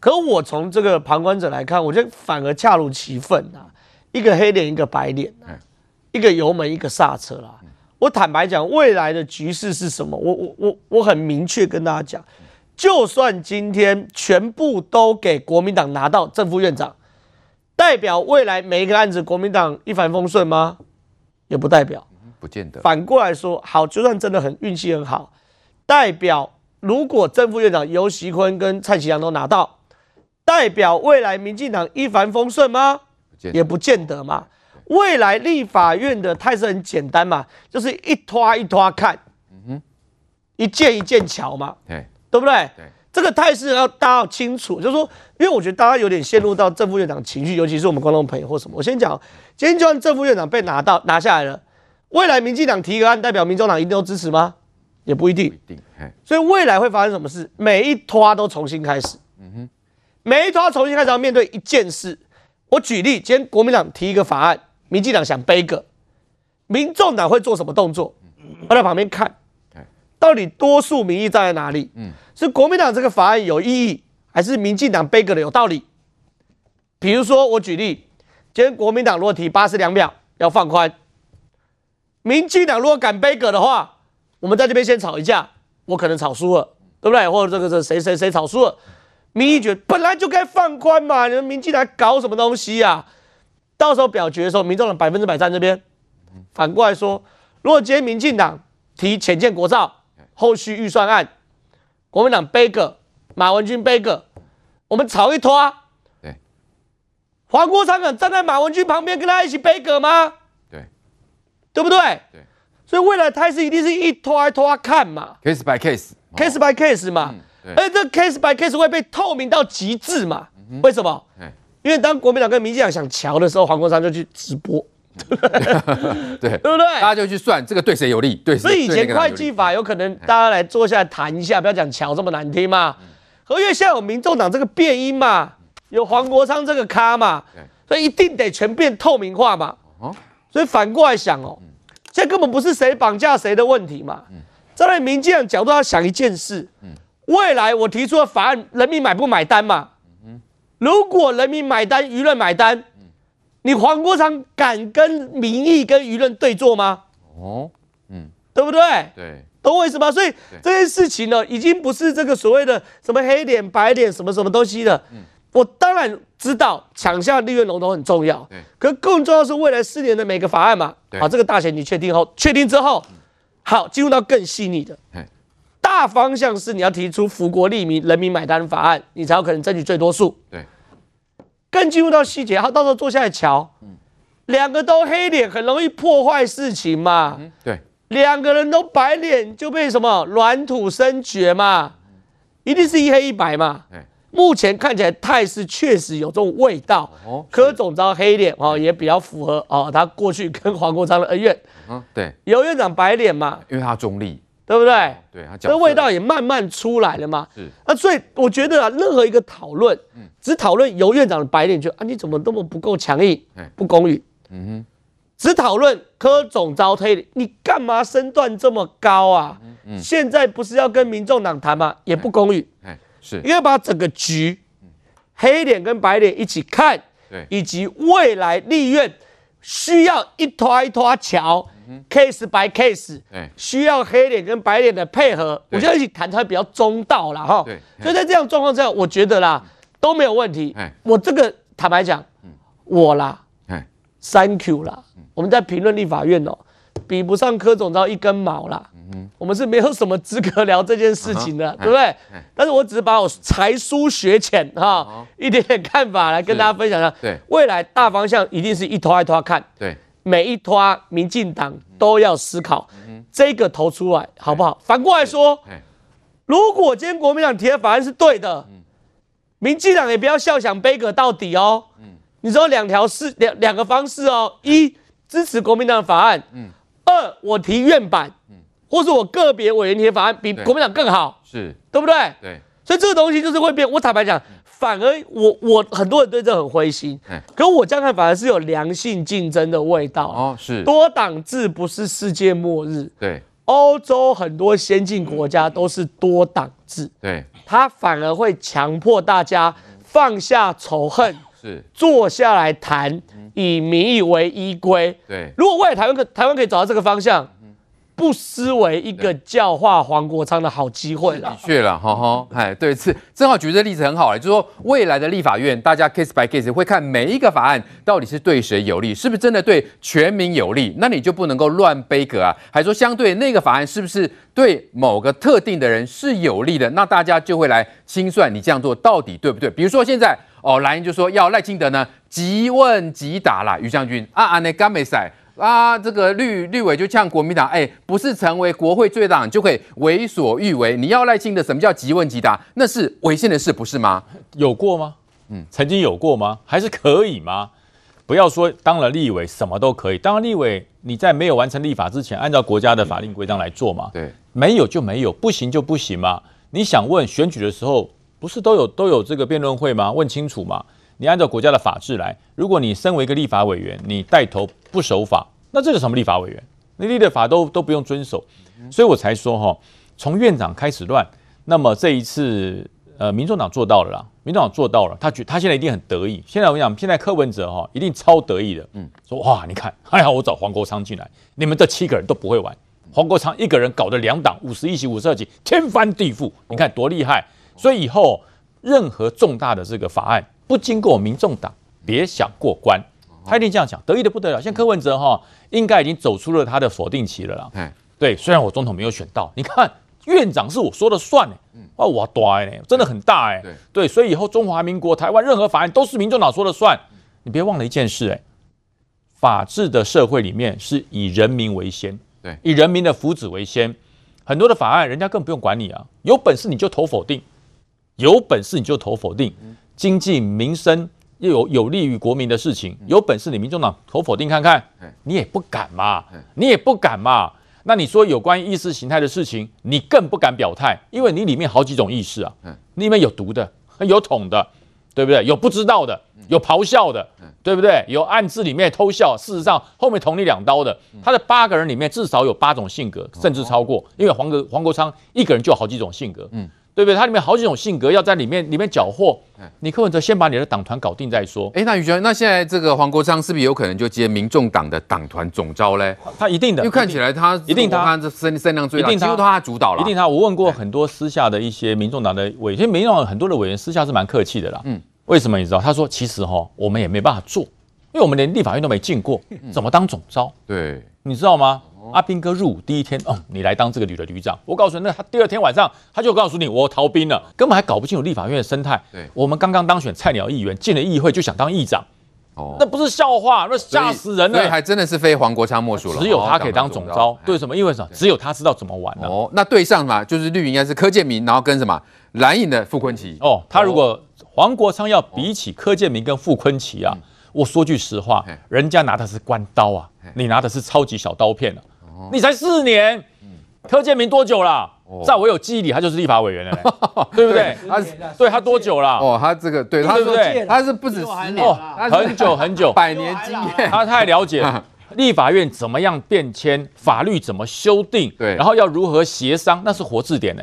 可我从这个旁观者来看，我觉得反而恰如其分啊。一个黑脸，一个白脸，一个油门，一个刹车啦。我坦白讲，未来的局势是什么？我我我我很明确跟大家讲，就算今天全部都给国民党拿到正副院长，代表未来每一个案子国民党一帆风顺吗？也不代表，不见得。反过来说，好，就算真的很运气很好，代表如果正副院长游锡坤跟蔡其良都拿到，代表未来民进党一帆风顺吗？也不见得嘛，未来立法院的态势很简单嘛，就是一拖一拖看，嗯哼，一件一件瞧嘛，对，对不对？对，这个态势要大家要清楚，就是说，因为我觉得大家有点陷入到正副院长情绪，尤其是我们观众朋友或什么。我先讲，今天就算正副院长被拿到拿下来了，未来民进党提个案，代表民众党一定都支持吗？也不一定，一定，所以未来会发生什么事？每一拖都重新开始，嗯哼，每一拖重新开始要面对一件事。我举例，今天国民党提一个法案，民进党想背个，民众党会做什么动作？我在旁边看，到底多数民意站在哪里？嗯，是国民党这个法案有意义，还是民进党背个的有道理？比如说，我举例，今天国民党如果提八十两秒要放宽，民进党如果敢背个的话，我们在这边先吵一架，我可能吵输了，对不对？或者这个是谁谁谁吵输了？民意决本来就该放宽嘛，你们民进党搞什么东西啊？到时候表决的时候，民众党百分之百站这边。反过来说，如果今天民进党提浅见国造，后续预算案，国民党背个，马文君背个，我们吵一拖。对。黄国昌敢站在马文君旁边跟他一起背个吗？对。对不对？对。所以未来态势一定是一拖一拖看嘛。Case by case，case by case 嘛。嗯而这 case by case 会被透明到极致嘛？嗯、为什么？因为当国民党跟民进党想瞧的时候，黄国昌就去直播，*laughs* 对对不对？大家就去算这个对谁有利，对。所以以前会计法有可能大家来坐下来谈一下，不要讲桥这么难听嘛。合约现在有民众党这个变音嘛，有黄国昌这个咖嘛，所以一定得全变透明化嘛。所以反过来想哦，现在根本不是谁绑架谁的问题嘛。站在民进党角度要想一件事。未来我提出的法案，人民买不买单嘛？如果人民买单，舆论买单，你黄国昌敢跟民意跟舆论对坐吗？哦，嗯，对不对？对，懂我意思吗？所以这件事情呢，已经不是这个所谓的什么黑脸白脸什么什么东西了。我当然知道抢下立院龙头很重要，可更重要是未来四年的每个法案嘛。好，这个大前提确定后，确定之后，好，进入到更细腻的。大方向是你要提出福国利民、人民买单法案，你才有可能争取最多数。对，更进入到细节，他，到时候坐下来瞧，两个都黑脸，很容易破坏事情嘛。对，两个人都白脸就被什么软土生绝嘛，一定是一黑一白嘛。目前看起来态势确实有这种味道。柯总招黑脸哦，也比较符合哦，他过去跟黄国昌的恩怨。嗯，对。游院长白脸嘛，因为他中立，对不对？对，他这味道也慢慢出来了嘛。是。那所以我觉得啊，任何一个讨论，只讨论游院长的白脸，就啊，你怎么那么不够强硬，不公允？嗯哼。只讨论柯总召黑脸，你干嘛身段这么高啊？嗯。现在不是要跟民众党谈吗？也不公允。是，因为把整个局，黑脸跟白脸一起看，对，以及未来立院需要一拖一拖桥，case by case，需要黑脸跟白脸的配合，我觉得一起谈才比较中道啦哈。对，所以在这样状况之下，我觉得啦都没有问题。我这个坦白讲，我啦，Thank you 啦，我们在评论立法院哦，比不上柯总召一根毛啦。我们是没有什么资格聊这件事情的，对不对？但是我只是把我才疏学浅哈一点点看法来跟大家分享一下。对，未来大方向一定是一拖一拖看。对，每一拖民进党都要思考这个投出来好不好？反过来说，如果今天国民党提的法案是对的，民进党也不要笑想杯葛到底哦。你说两条是两两个方式哦：一支持国民党的法案，二我提院版。或是我个别委员提的法案比国民党更好，是对不对？对，所以这个东西就是会变。我坦白讲，反而我我很多人对这很灰心，可我这样看反而是有良性竞争的味道。哦，是多党制不是世界末日。对，欧洲很多先进国家都是多党制。对，它反而会强迫大家放下仇恨，是坐下来谈，以民意为依归。对，如果未来台湾可台湾可以找到这个方向。不失为一个教化黄国昌的好机会了。的确了，哈哈，哎，对，是正好举这例子很好，就是说未来的立法院，大家 case by case 会看每一个法案到底是对谁有利，是不是真的对全民有利，那你就不能够乱背格啊。还说相对那个法案是不是对某个特定的人是有利的，那大家就会来清算你这样做到底对不对。比如说现在哦，蓝营就说要赖清德呢，即问即答啦，于将军啊，安内甘美赛。啊，这个绿绿委就呛国民党，哎，不是成为国会最大党就可以为所欲为。你要赖清德，什么叫即问即答？那是违宪的事，不是吗？有过吗？嗯，曾经有过吗？还是可以吗？不要说当了立委什么都可以，当了立委你在没有完成立法之前，按照国家的法令规章来做嘛。对，没有就没有，不行就不行嘛。你想问选举的时候，不是都有都有这个辩论会吗？问清楚嘛。你按照国家的法制来，如果你身为一个立法委员，你带头不守法，那这是什么立法委员？你立的法都都不用遵守，所以我才说哈，从院长开始乱，那么这一次呃，民众党做到了啦，民众党做到了，他觉他现在一定很得意。现在我讲，现在柯文哲哈一定超得意的，嗯，说哇，你看还好我找黄国昌进来，你们这七个人都不会玩，黄国昌一个人搞得两党五十一席五十二席天翻地覆，你看多厉害。所以以后任何重大的这个法案。不经过民众党，别想过关。他一定这样讲，得意的不得了。像柯文哲哈，应该已经走出了他的否定期了啦。嗯，对，虽然我总统没有选到，你看院长是我说了算呢。嗯，啊，我大呢，真的很大哎。对对，所以以后中华民国台湾任何法案都是民众党说了算。你别忘了一件事哎，法治的社会里面是以人民为先，对，以人民的福祉为先。很多的法案人家更不用管你啊，有本事你就投否定，有本事你就投否定。经济民生又有有利于国民的事情，有本事你民众党投否定看看，你也不敢嘛，你也不敢嘛。那你说有关于意识形态的事情，你更不敢表态，因为你里面好几种意识啊，你里面有毒的，有捅的，对不对？有不知道的，有咆哮的，对不对？有暗自里面偷笑，事实上后面捅你两刀的。他的八个人里面至少有八种性格，甚至超过，因为黄国黄国昌一个人就有好几种性格，嗯。对不对？它里面好几种性格要在里面里面搅和。你柯文哲先把你的党团搞定再说。哎，那于轩，那现在这个黄国昌是不是有可能就接民众党的党团总召嘞？他一定的，因为看起来他一定他这声声量最大，几乎都他主导了。一定他。我问过很多私下的一些民众党的委员，其实民众党很多的委员私下是蛮客气的啦。嗯，为什么你知道？他说其实哈，我们也没办法做，因为我们连立法院都没进过，怎么当总召？对，你知道吗？阿兵哥入伍第一天，哦，你来当这个旅的旅长。我告诉你，那他第二天晚上他就告诉你，我逃兵了，根本还搞不清楚立法院的生态。对，我们刚刚当选菜鸟议员，进了议会就想当议长，哦，那不是笑话，那吓死人了。所以还真的是非黄国昌莫属了。只有他可以当总招，对什么？因为什么？只有他知道怎么玩了。哦，那对上嘛，就是绿营应该是柯建明，然后跟什么蓝营的傅昆萁。哦，他如果黄国昌要比起柯建明跟傅昆萁啊，我说句实话，人家拿的是关刀啊，你拿的是超级小刀片啊。你才四年，柯建明多久了？在我有记忆里，他就是立法委员了，*laughs* 对不对？他对他多久了？哦，他这个对，他说他是不止十年，很久 *laughs* 很久，百年经验，他太了解立法院怎么样变迁，法律怎么修订，对，然后要如何协商，那是活字典呢。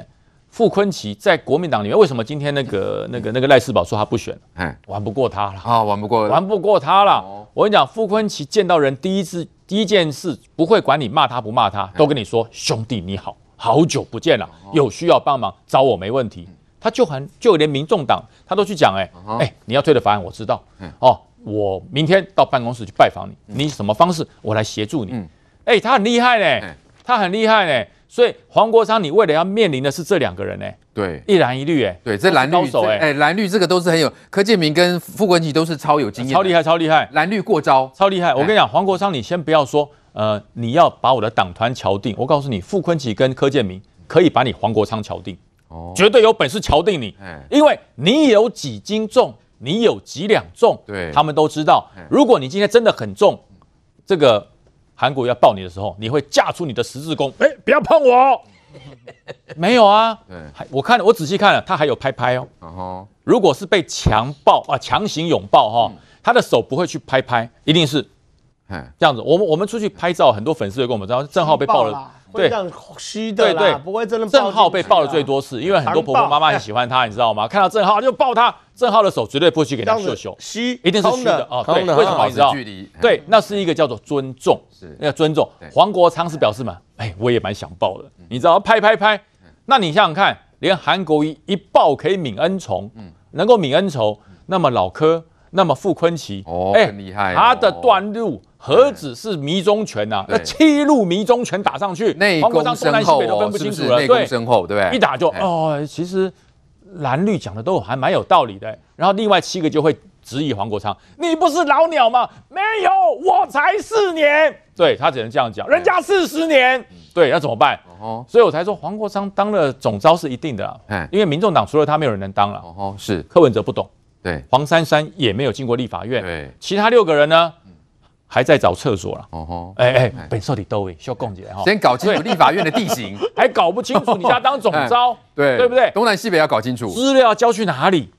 傅昆奇在国民党里面，为什么今天那个 *laughs* 那个那个赖世宝说他不选？哎，玩不过他了啊，玩不过，玩不过他了。我跟你讲，傅昆奇见到人第一次第一件事，不会管你骂他不骂他，都跟你说兄弟你好。好久不见了，有需要帮忙找我没问题。他就很就连民众党他都去讲，哎哎，你要推的法案我知道，哦，我明天到办公室去拜访你，你什么方式？我来协助你。哎，他很厉害呢，他很厉害呢。所以黄国昌，你未来要面临的是这两个人呢，对，一蓝一绿，哎，对，这蓝绿，哎，蓝绿这个都是很有，柯建明跟傅昆萁都是超有经验，超厉害，超厉害，蓝绿过招，超厉害。我跟你讲，黄国昌，你先不要说。呃，你要把我的党团敲定，我告诉你，傅昆萁跟柯建明可以把你黄国昌敲定，哦，绝对有本事敲定你，因为你有几斤重，你有几两重，对，他们都知道。如果你今天真的很重，这个韩国要抱你的时候，你会架出你的十字弓，哎，不要碰我，*laughs* 没有啊，还我看我仔细看了，他还有拍拍哦，如果是被强抱啊，强行拥抱哈，他的手不会去拍拍，一定是。这样子，我们我们出去拍照，很多粉丝会跟我们说，郑浩被抱了，对，这样虚的，对对，不会真的。正浩被抱的最多次，因为很多婆婆妈妈很喜欢他，你知道吗？*laughs* 看到正浩就抱他，正浩的手绝对不会去给他秀秀，虚，一定是虚的哦。对，为什么？你知道？对，那是一个叫做尊重，是。那个尊重。黄国昌是表示嘛，哎，我也蛮想抱的，你知道，拍拍拍。那你想想看，连韩国瑜一抱可以泯恩仇，能够泯恩仇，那么老柯，那么傅坤奇，哦，很厉害，他的断路。何止是迷踪拳呐？那七路迷踪拳打上去，黄国昌东南西北都分不清楚了。内功深厚，对不对？一打就哦，其实蓝绿讲的都还蛮有道理的。然后另外七个就会质疑黄国昌：“你不是老鸟吗？”没有，我才四年。对，他只能这样讲，人家四十年。对，那怎么办？哦所以我才说黄国昌当了总召是一定的。因为民众党除了他，没有人能当了。哦，是柯文哲不懂。对，黄珊珊也没有进过立法院。对，其他六个人呢？还在找厕所了，哦吼，哎哎，本少你都位需要供起来哈，先搞清楚立法院的地形，还搞不清楚，你家当总招，*laughs* 对。对不对？东南西北要搞清楚，资料交去哪里？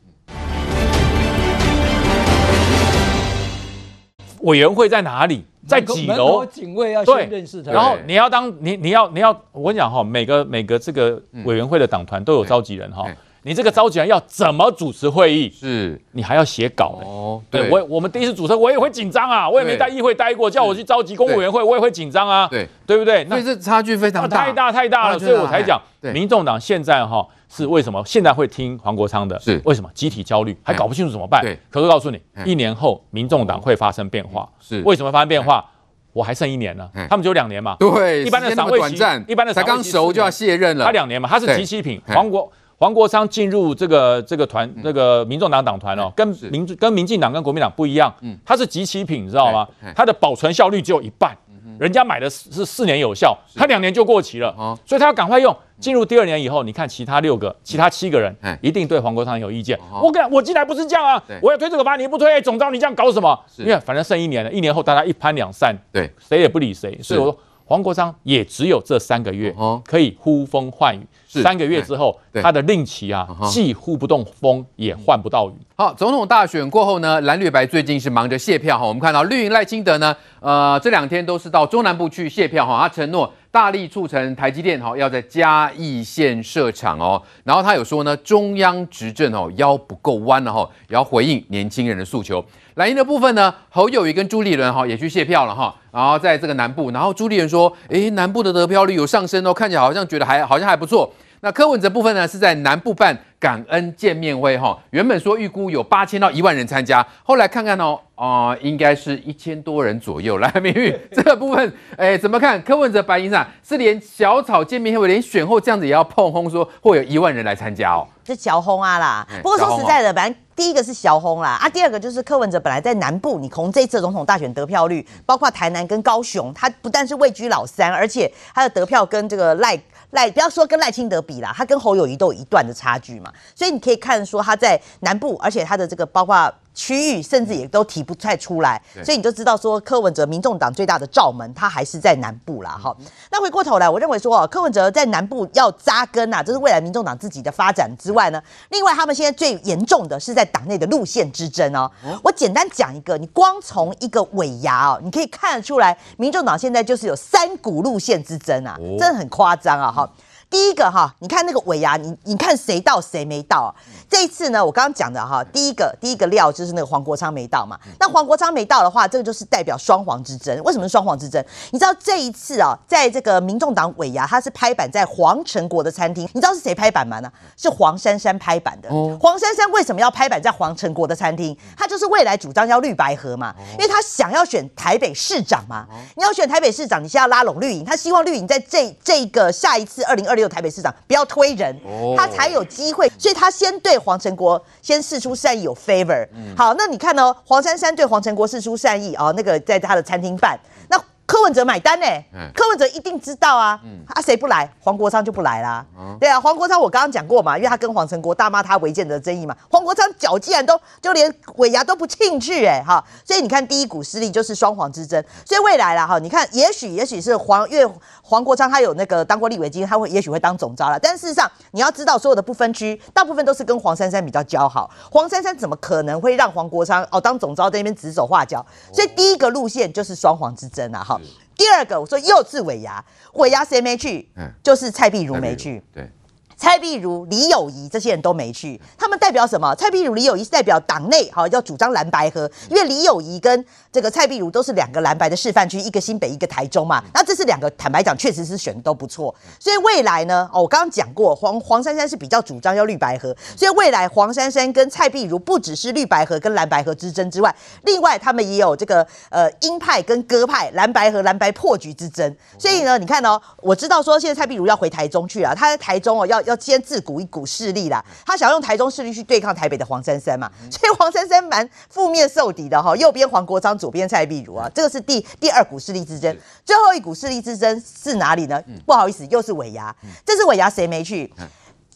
委员会在哪里？在几楼？警卫要先认识他，然后你要当你你要你要，我跟你讲哈，每个每个这个委员会的党团都有召集人哈。你这个召集人要怎么主持会议？是你还要写稿哦。对我，我们第一次主持，我也会紧张啊。我也没在议会待过，叫我去召集公务委员会，我也会紧张啊。对，对不对？所以这差距非常大，太大太大了。所以我才讲，民众党现在哈是为什么现在会听黄国昌的？是为什么？集体焦虑，还搞不清楚怎么办？对。可是告诉你，一年后民众党会发生变化。是为什么发生变化？我还剩一年呢，他们只有两年嘛。对，一般的党会期，一般的才刚熟就要卸任了。他两年嘛，他是集期品，黄国。黄国昌进入这个这个团，这个民众党党团哦，跟民跟民进党跟国民党不一样，嗯，他是集齐品，你知道吗？他的保存效率只有一半，人家买的是四年有效，他两年就过期了，所以他要赶快用。进入第二年以后，你看其他六个、其他七个人，一定对黄国昌有意见。我跟我进来不是这样啊，我要推这个法，你不推，总召你这样搞什么？因为反正剩一年了，一年后大家一拍两散，对，谁也不理谁，所以我说。黄国昌也只有这三个月可以呼风唤雨，三个月之后，他的令旗啊，既呼不动风，也唤不到雨。好，总统大选过后呢，蓝绿白最近是忙着卸票哈。我们看到绿营赖清德呢，呃，这两天都是到中南部去卸票哈，他承诺大力促成台积电哈要在嘉义县设厂哦。然后他有说呢，中央执政哦腰不够弯了哈，也要回应年轻人的诉求。蓝营的部分呢，侯友宜跟朱立伦哈也去卸票了哈，然后在这个南部，然后朱立伦说，诶，南部的得票率有上升哦，看起来好像觉得还好像还不错。那柯文哲部分呢，是在南部办感恩见面会哈，原本说预估有八千到一万人参加，后来看看哦，啊、呃，应该是一千多人左右。来，*laughs* 明玉这个部分，哎，怎么看？柯文哲白银上是连小草见面会，连选后这样子也要碰轰，说会有一万人来参加哦，是小轰啊啦。不过说实在的，反正。第一个是小红啦，啊，第二个就是柯文哲本来在南部，你从这一次总统大选得票率，包括台南跟高雄，他不但是位居老三，而且他的得票跟这个赖赖，不要说跟赖清德比啦，他跟侯友谊都有一段的差距嘛，所以你可以看说他在南部，而且他的这个包括。区域甚至也都提不太出来，所以你就知道说柯文哲民众党最大的罩门，他还是在南部啦。哈。那回过头来，我认为说哦，柯文哲在南部要扎根呐，这是未来民众党自己的发展之外呢，另外他们现在最严重的是在党内的路线之争哦。我简单讲一个，你光从一个尾牙哦，你可以看得出来，民众党现在就是有三股路线之争啊，真的很夸张啊哈。第一个哈，你看那个尾牙，你你看谁到谁没到啊？这一次呢，我刚刚讲的哈，第一个第一个料就是那个黄国昌没到嘛。那黄国昌没到的话，这个就是代表双黄之争。为什么是双黄之争？你知道这一次啊，在这个民众党尾牙，他是拍板在黄成国的餐厅。你知道是谁拍板吗？呢？是黄珊珊拍板的。黄珊珊为什么要拍板在黄成国的餐厅？他就是未来主张要绿白合嘛，因为他想要选台北市长嘛。你要选台北市长，你先要拉拢绿营，他希望绿营在这这个下一次二零二六台北市长不要推人，他才有机会。所以他先对。黄成国先试出善意有 favor，好，那你看哦，黄珊珊对黄成国试出善意哦，那个在他的餐厅办，那柯文哲买单呢？柯文哲一定知道啊，啊谁不来，黄国昌就不来啦。对啊，黄国昌我刚刚讲过嘛，因为他跟黄成国大骂他违建的争议嘛，黄国昌脚竟然都就连尾牙都不进去哎哈，所以你看第一股势力就是双黄之争，所以未来啦哈，你看也许也许是黄因为。黄国昌他有那个当过立委经验，他会也许会当总召了。但事实上，你要知道，所有的不分区大部分都是跟黄珊珊比较交好。黄珊珊怎么可能会让黄国昌哦当总召在那边指手画脚？所以第一个路线就是双黄之争啊！哈，第二个我说又是尾牙，尾牙谁没去？嗯，就是蔡碧如没去。对。蔡壁如、李友仪这些人都没去，他们代表什么？蔡壁如、李友仪是代表党内好，要主张蓝白合，因为李友仪跟这个蔡壁如都是两个蓝白的示范区，一个新北，一个台中嘛。那这是两个，坦白讲，确实是选的都不错。所以未来呢，哦，我刚刚讲过，黄黄珊珊是比较主张要绿白合，所以未来黄珊珊跟蔡壁如不只是绿白合跟蓝白合之争之外，另外他们也有这个呃鹰派跟鸽派蓝白和蓝白破局之争。所以呢，你看哦，我知道说现在蔡壁如要回台中去了，他在台中哦要。要先自鼓一股势力啦，他想要用台中势力去对抗台北的黄珊珊嘛，所以黄珊珊蛮负面受敌的哈，右边黄国昌，左边蔡壁如啊，这个是第第二股势力之争，最后一股势力之争是哪里呢？不好意思，又是尾牙，这是尾牙谁没去？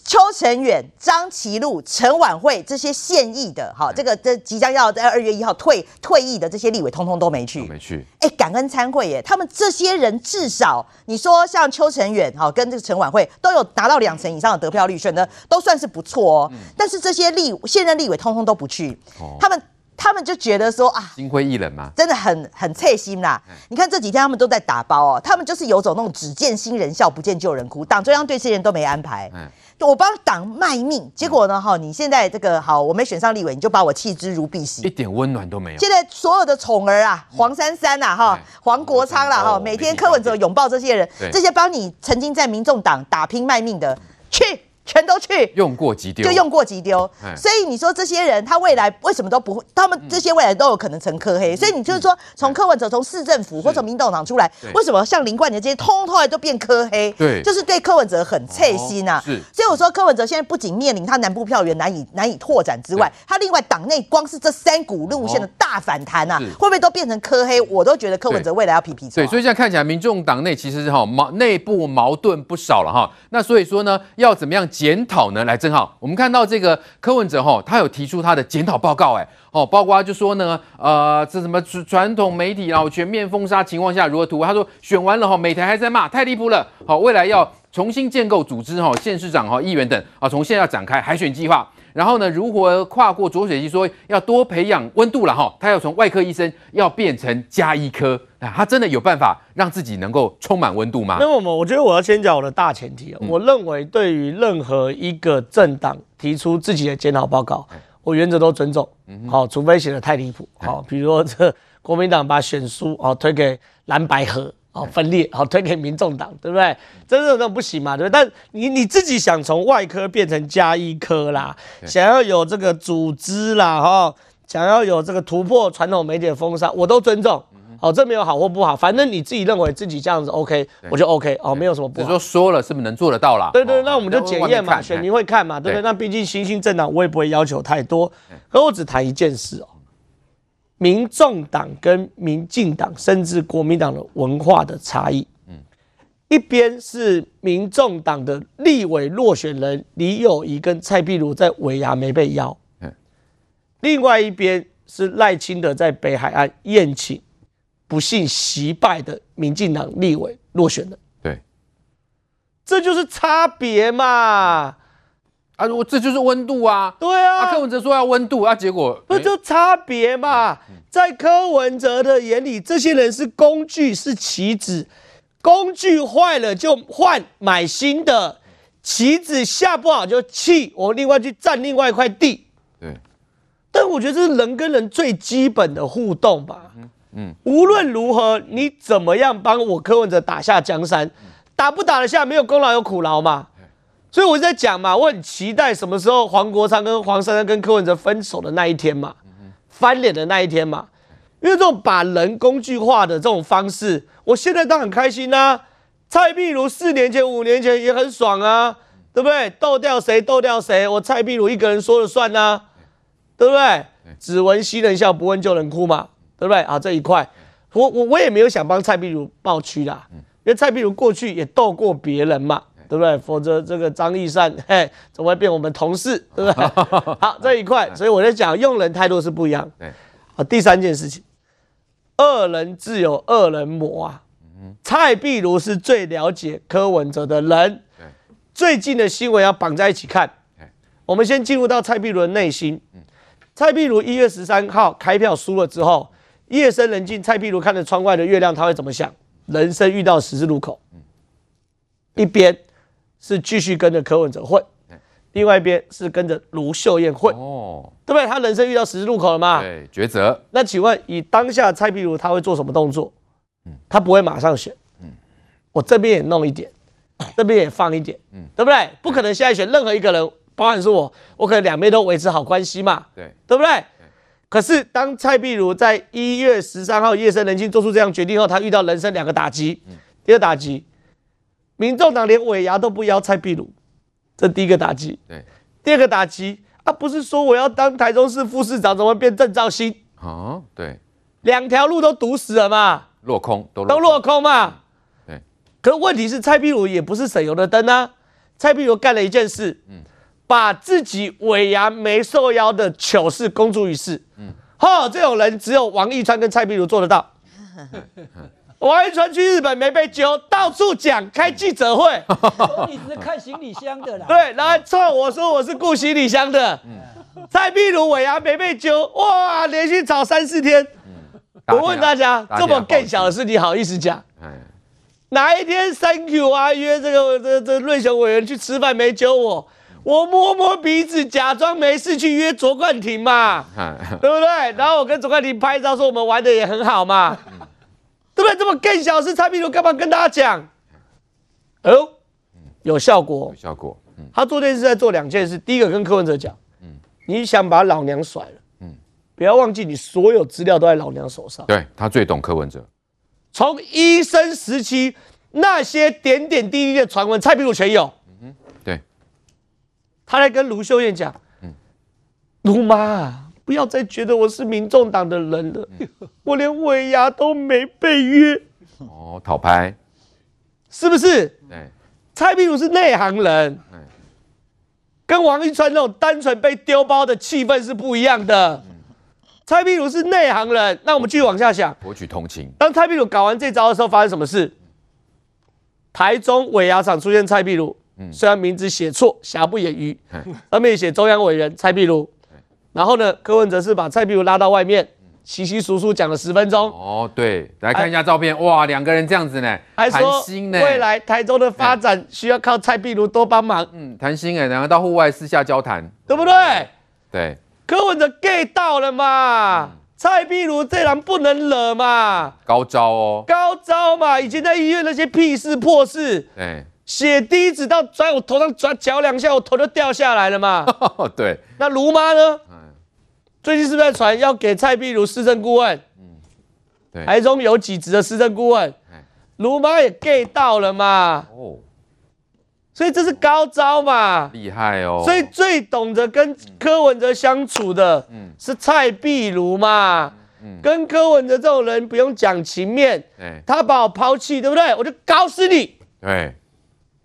邱成远、张其禄、陈婉慧这些现役的，哈，这个这即将要在二月一号退退役的这些立委，通通都没去，没去。哎，感恩参会耶，他们这些人至少你说像邱成远，哈，跟这个陈婉慧都有达到两成以上的得票率，选的都算是不错哦。但是这些立现任立委通通都不去，他们他们就觉得说啊，心灰意冷嘛，真的很很刺心啦。你看这几天他们都在打包哦，他们就是有种那种只见新人笑，不见旧人哭，党中央对这些人都没安排。嗯我帮党卖命，结果呢？哈，你现在这个好，我没选上立委，你就把我弃之如敝屣，一点温暖都没有。现在所有的宠儿啊，黄珊珊呐，哈，黄国昌啦，哈，每天柯文哲拥抱这些人，这些帮你曾经在民众党打拼卖命的，去。全都去用过即丢，就用过即丢。所以你说这些人，他未来为什么都不会？他们这些未来都有可能成科黑。所以你就是说，从柯文哲从市政府或从民众党出来，为什么像林冠杰这些通通来都变科黑？对，就是对柯文哲很刺心呐。是，所以我说柯文哲现在不仅面临他南部票源难以难以拓展之外，他另外党内光是这三股路线的大反弹啊，会不会都变成科黑？我都觉得柯文哲未来要皮皮抽。对，所以现在看起来，民众党内其实是哈矛内部矛盾不少了哈。那所以说呢，要怎么样？检讨呢？来，正好我们看到这个柯文哲哈，他有提出他的检讨报告，哎，哦，包括就说呢，呃，这什么传统媒体然后全面封杀情况下如何突破？他说选完了哈，每台还在骂，太离谱了。好，未来要重新建构组织哈，县市长哈、议员等啊，从现在要展开海选计划。然后呢，如何跨过浊水溪？说要多培养温度了哈，他要从外科医生要变成家医科。他真的有办法让自己能够充满温度吗？那么，我觉得我要先讲我的大前提。嗯、我认为，对于任何一个政党提出自己的检讨报告，我原则都尊重。好，除非写得太离谱。好，比如说这国民党把选书啊推给蓝白合，好分裂，好推给民众党，对不对？这种都不行嘛，对不对？但你你自己想从外科变成加医科啦，想要有这个组织啦，哈，想要有这个突破传统媒体的封杀，我都尊重。哦，这没有好或不好，反正你自己认为自己这样子 OK，我就 OK 哦，没有什么不好。只说说了是不是能做得到啦？对对，那我们就检验嘛，选民会看嘛，对不对？那毕竟新兴政党，我也不会要求太多。可我只谈一件事哦，民众党跟民进党，甚至国民党的文化的差异。一边是民众党的立委落选人李友仪跟蔡壁如在尾牙没被邀，另外一边是赖清德在北海岸宴请不幸惜败的民进党立委落选人，对，这就是差别嘛！啊，我这就是温度啊！对啊，柯文哲说要温度啊，结果不就差别嘛？在柯文哲的眼里，这些人是工具，是棋子。工具坏了就换买新的，棋子下不好就弃，我另外去占另外一块地。对，但我觉得这是人跟人最基本的互动吧。嗯嗯，无论如何，你怎么样帮我柯文哲打下江山，打不打得下没有功劳有苦劳嘛。所以我在讲嘛，我很期待什么时候黄国昌跟黄珊珊跟柯文哲分手的那一天嘛，翻脸的那一天嘛。因为这种把人工具化的这种方式，我现在当然很开心啊。蔡壁如四年前、五年前也很爽啊，对不对？斗掉谁斗掉谁，我蔡壁如一个人说了算啊，对不对？只闻新人笑，不闻旧人哭嘛，对不对？啊，这一块，我我我也没有想帮蔡壁如抱屈啦，因为蔡壁如过去也斗过别人嘛，对不对？否则这个张义善，嘿，怎么会变我们同事，对不对？*laughs* 好，这一块，所以我在讲用人态度是不一样。好，第三件事情。恶人自有恶人磨啊！蔡壁如是最了解柯文哲的人。最近的新闻要绑在一起看。我们先进入到蔡壁如的内心。蔡壁如一月十三号开票输了之后，夜深人静，蔡壁如看着窗外的月亮，他会怎么想？人生遇到十字路口，一边是继续跟着柯文哲混。另外一边是跟着卢秀燕混，哦，对不对？他人生遇到十字路口了嘛？对，抉择。那请问，以当下蔡壁如他会做什么动作？嗯，他不会马上选。嗯，我这边也弄一点，*coughs* 这边也放一点，嗯，对不对？不可能现在选任何一个人，包含是我，我可能两边都维持好关系嘛？对，对不对？可是当蔡壁如在一月十三号夜深人静做出这样决定后，他遇到人生两个打击。嗯，第二打击，民众党连尾牙都不邀蔡壁如。这第一个打击，对，第二个打击啊，不是说我要当台中市副市长，怎么变郑兆新？哦，对，两条路都堵死了嘛，落空都都落空嘛，对。可问题是蔡壁如也不是省油的灯啊，蔡壁如干了一件事，嗯，把自己尾牙没受邀的糗事公诸于世，嗯，哈，这种人只有王义川跟蔡壁如做得到。*laughs* 王一川去日本没被揪，到处讲，开记者会。你只是看行李箱的啦。对，然后错我说我是顾行李箱的。蔡壁如尾牙没被揪，哇，连续吵三四天。我问大家，这么更小的事你好意思讲？哪一天 Thank you 啊，约这个这这瑞雄委员去吃饭没揪我，我摸摸鼻子假装没事去约卓冠廷嘛，对不对？然后我跟卓冠廷拍照说我们玩的也很好嘛。对不对？这么更小的事，蔡壁如干嘛跟大家讲？哦，有效果，有效果。嗯，他做这件事在做两件事。第一个跟柯文哲讲，嗯，你想把老娘甩了，嗯，不要忘记你所有资料都在老娘手上。对，他最懂柯文哲，从医生时期那些点点滴滴的传闻，蔡壁如全有。嗯，对，他在跟卢秀燕讲，嗯，卢妈。不要再觉得我是民众党的人了，*laughs* 我连尾牙都没被约。哦，讨拍，是不是？对，蔡壁如是内行人，跟王一川那种单纯被丢包的气氛是不一样的。蔡壁如是内行人，那我们继续往下想，博取同情。当蔡壁如搞完这招的时候，发生什么事？台中尾牙场出现蔡壁如，虽然名字写错，瑕不掩瑜，上面写中央委员蔡壁如。然后呢，柯文哲是把蔡壁如拉到外面，稀稀疏疏讲了十分钟。哦，对，来看一下照片，哇，两个人这样子呢，还说未来台中的发展需要靠蔡壁如多帮忙。嗯，谈心哎，两个到户外私下交谈，对不对？对，柯文哲 get 到了嘛？蔡壁如这人不能惹嘛？高招哦，高招嘛！以前在医院那些屁事破事，对。血滴子到在我头上抓脚两下，我头就掉下来了嘛。*laughs* 对，那卢妈呢？最近是不是在传要给蔡壁如市政顾问？台中有几职的市政顾问，卢妈也 get 到了嘛？哦，所以这是高招嘛？厉害哦！所以最懂得跟柯文哲相处的，是蔡壁如嘛？跟柯文哲这种人不用讲情面，他把我抛弃，对不对？我就搞死你。对。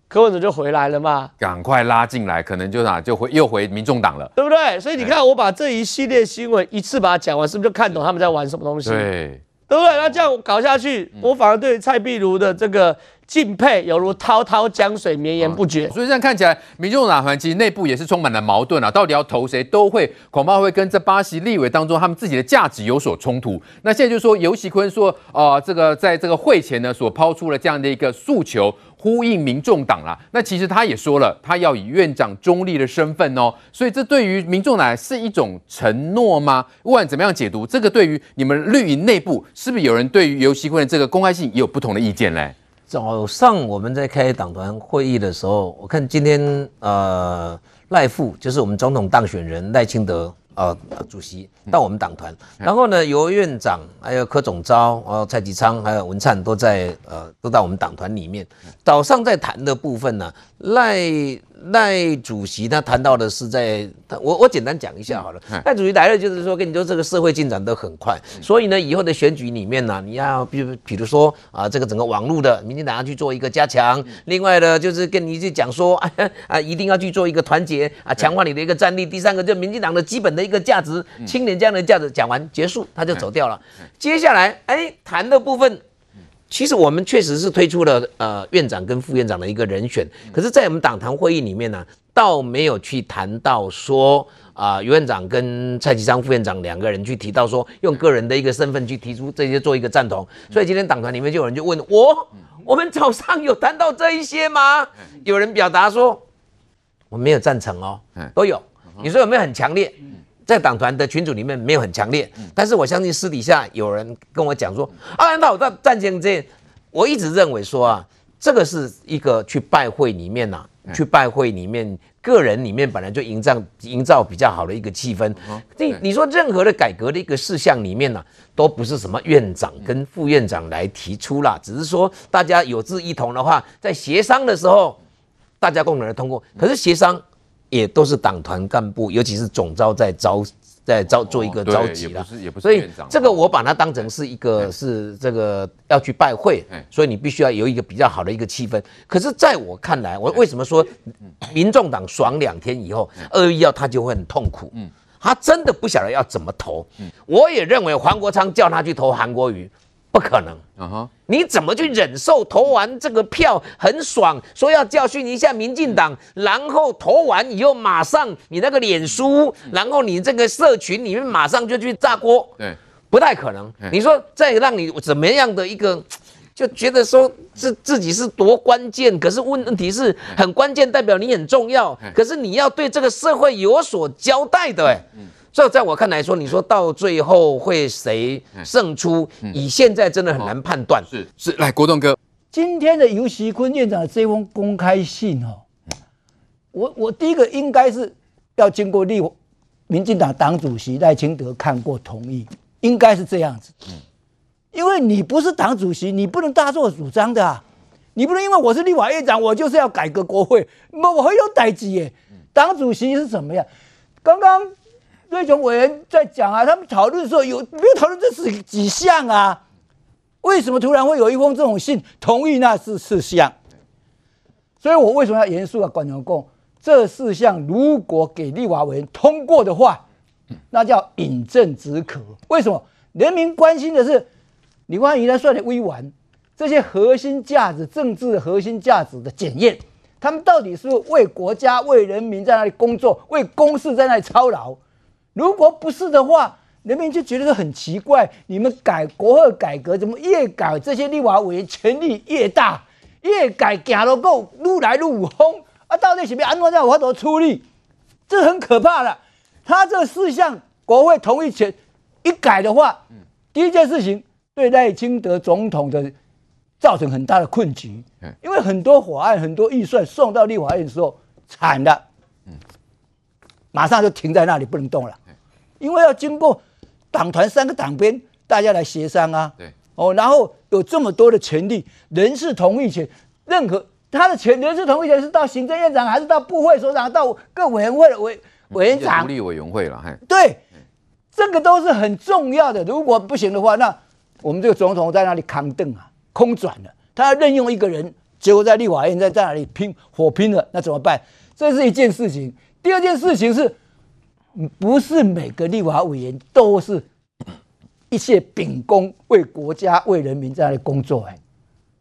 柯文哲就回来了嘛，赶快拉进来，可能就哪就回又回民众党了，对不对？所以你看，我把这一系列新闻一次把它讲完，是不是就看懂他们在玩什么东西？对，对不对？那这样搞下去，我反而对蔡壁如的这个敬佩犹如滔滔江水绵延不绝。所以这样看起来，民众党团其实内部也是充满了矛盾啊，到底要投谁，都会恐怕会跟这八席立委当中他们自己的价值有所冲突。那现在就说游锡堃说，呃，这个在这个会前呢，所抛出了这样的一个诉求。呼应民众党啦，那其实他也说了，他要以院长中立的身份哦，所以这对于民众党是一种承诺吗？不管怎么样解读，这个对于你们绿营内部，是不是有人对于游锡堃的这个公开性也有不同的意见嘞？早上我们在开党团会议的时候，我看今天呃赖副就是我们总统当选人赖清德。呃，主席到我们党团，然后呢，由院长还有柯总召，呃蔡其昌还有文灿都在呃，都到我们党团里面。早上在谈的部分呢，赖。赖主席他谈到的是在，我我简单讲一下好了。赖主席来了就是说，跟你说这个社会进展都很快，所以呢，以后的选举里面呢，你要比如比如说啊，这个整个网络的，民进党要去做一个加强。另外呢，就是跟你去讲说 *laughs* 啊啊，一定要去做一个团结啊，强化你的一个战力。第三个就民进党的基本的一个价值，青年这样的价值，讲完结束他就走掉了。接下来哎，谈的部分。其实我们确实是推出了呃院长跟副院长的一个人选，可是，在我们党团会议里面呢，倒没有去谈到说啊，游院长跟蔡其昌副院长两个人去提到说用个人的一个身份去提出这些做一个赞同，所以今天党团里面就有人就问我，我们早上有谈到这一些吗？有人表达说我没有赞成哦，都有，你说有没有很强烈？在党团的群组里面没有很强烈，但是我相信私底下有人跟我讲说，啊，那我在战前这，我一直认为说啊，这个是一个去拜会里面呐，去拜会里面个人里面本来就营造营造比较好的一个气氛。你你说任何的改革的一个事项里面呢，都不是什么院长跟副院长来提出啦，只是说大家有志一同的话，在协商的时候，大家共同来通过。可是协商。也都是党团干部，尤其是总召在招，在招做一个召集了，所以这个我把它当成是一个是这个要去拜会，所以你必须要有一个比较好的一个气氛。可是在我看来，我为什么说民众党爽两天以后二月一号他就会很痛苦？他真的不晓得要怎么投。我也认为黄国昌叫他去投韩国瑜。不可能，你怎么去忍受投完这个票很爽，说要教训一下民进党，然后投完以后马上你那个脸书，然后你这个社群里面马上就去炸锅，对，不太可能。你说再让你怎么样的一个，就觉得说自自己是多关键，可是问问题是很关键，代表你很重要，可是你要对这个社会有所交代的，哎。所以在我看来说，你说到最后会谁胜出？以现在真的很难判断。是是，来国栋哥，今天的游锡堃院长的这封公开信哦，我我第一个应该是要经过立民进党党主席赖清德看过同意，应该是这样子。因为你不是党主席，你不能大做主张的啊，你不能因为我是立法院长，我就是要改革国会，我我很有代志耶。党主席是怎么样？刚刚。瑞雄委员在讲啊，他们讨论的时候有没有讨论这是几项啊？为什么突然会有一封这种信同意那是四项？所以我为什么要严肃的管中共？这四项如果给立法委员通过的话，那叫饮鸩止渴。为什么？人民关心的是李万宜来算的微完这些核心价值、政治核心价值的检验，他们到底是为国家、为人民在那里工作，为公事在那里操劳？如果不是的话，人民就觉得很奇怪。你们改国会改革，怎么越改这些立法委员权力越大，越改行路够愈来愈有风啊？到底是要安怎在我怎么处理？这很可怕了。他这四项国会同意权一改的话，第一件事情对赖清德总统的造成很大的困局，因为很多法案、很多预算送到立法院的时候惨了，马上就停在那里不能动了。因为要经过党团三个党鞭大家来协商啊。对，哦，然后有这么多的权利，人事同意权，任何他的权人事同意权是到行政院长，还是到部会所长，到各委员会的委委员长、独立委员会了，嘿，对，这个都是很重要的。如果不行的话，那我们这个总统在那里扛凳啊，空转了，他要任用一个人，结果在立法院在在那里拼火拼了，那怎么办？这是一件事情。第二件事情是，不是每个立法委员都是一切秉公为国家为人民在那里工作？哎，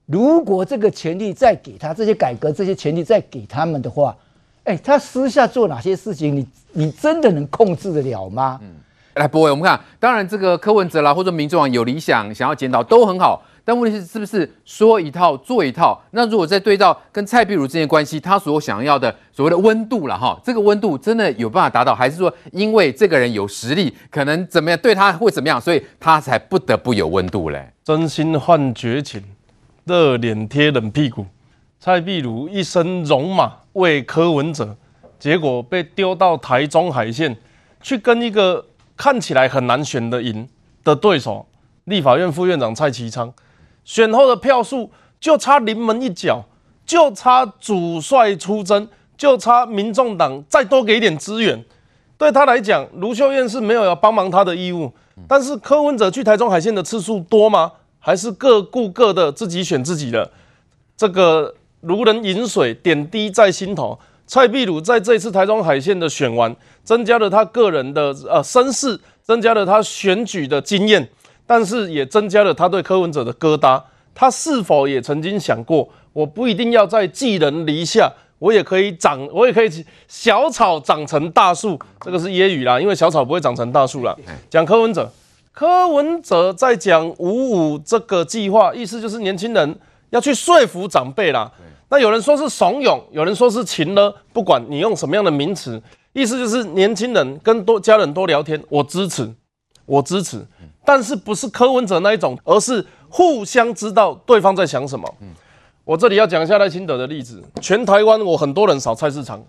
如果这个权力再给他，这些改革这些权力再给他们的话，哎，他私下做哪些事情，你你真的能控制得了吗？嗯，来，博伟，我们看，当然这个柯文哲啦，或者民众党有理想，想要检讨都很好。但问题是，是不是说一套做一套？那如果再对照跟蔡壁如之间关系，他所想要的所谓的温度了哈，这个温度真的有办法达到，还是说因为这个人有实力，可能怎么样对他会怎么样，所以他才不得不有温度嘞？真心换绝情，热脸贴冷屁股。蔡壁如一身戎马为柯文哲，结果被丢到台中海线去跟一个看起来很难选的赢的对手，立法院副院长蔡其昌。选后的票数就差临门一脚，就差主帅出征，就差民众党再多给一点资源。对他来讲，卢秀燕是没有要帮忙他的义务。但是柯文哲去台中海线的次数多吗？还是各顾各的，自己选自己的？这个如人饮水，点滴在心头。蔡壁如在这一次台中海线的选完，增加了他个人的呃声势，增加了他选举的经验。但是也增加了他对柯文哲的疙瘩。他是否也曾经想过，我不一定要在寄人篱下，我也可以长，我也可以小草长成大树。这个是揶揄啦，因为小草不会长成大树啦。讲柯文哲，柯文哲在讲五五这个计划，意思就是年轻人要去说服长辈啦。那有人说是怂恿，有人说是情呢，不管你用什么样的名词，意思就是年轻人跟多家人多聊天，我支持，我支持。但是不是柯文哲那一种，而是互相知道对方在想什么。嗯，我这里要讲一下赖清德的例子。全台湾我很多人扫菜市场，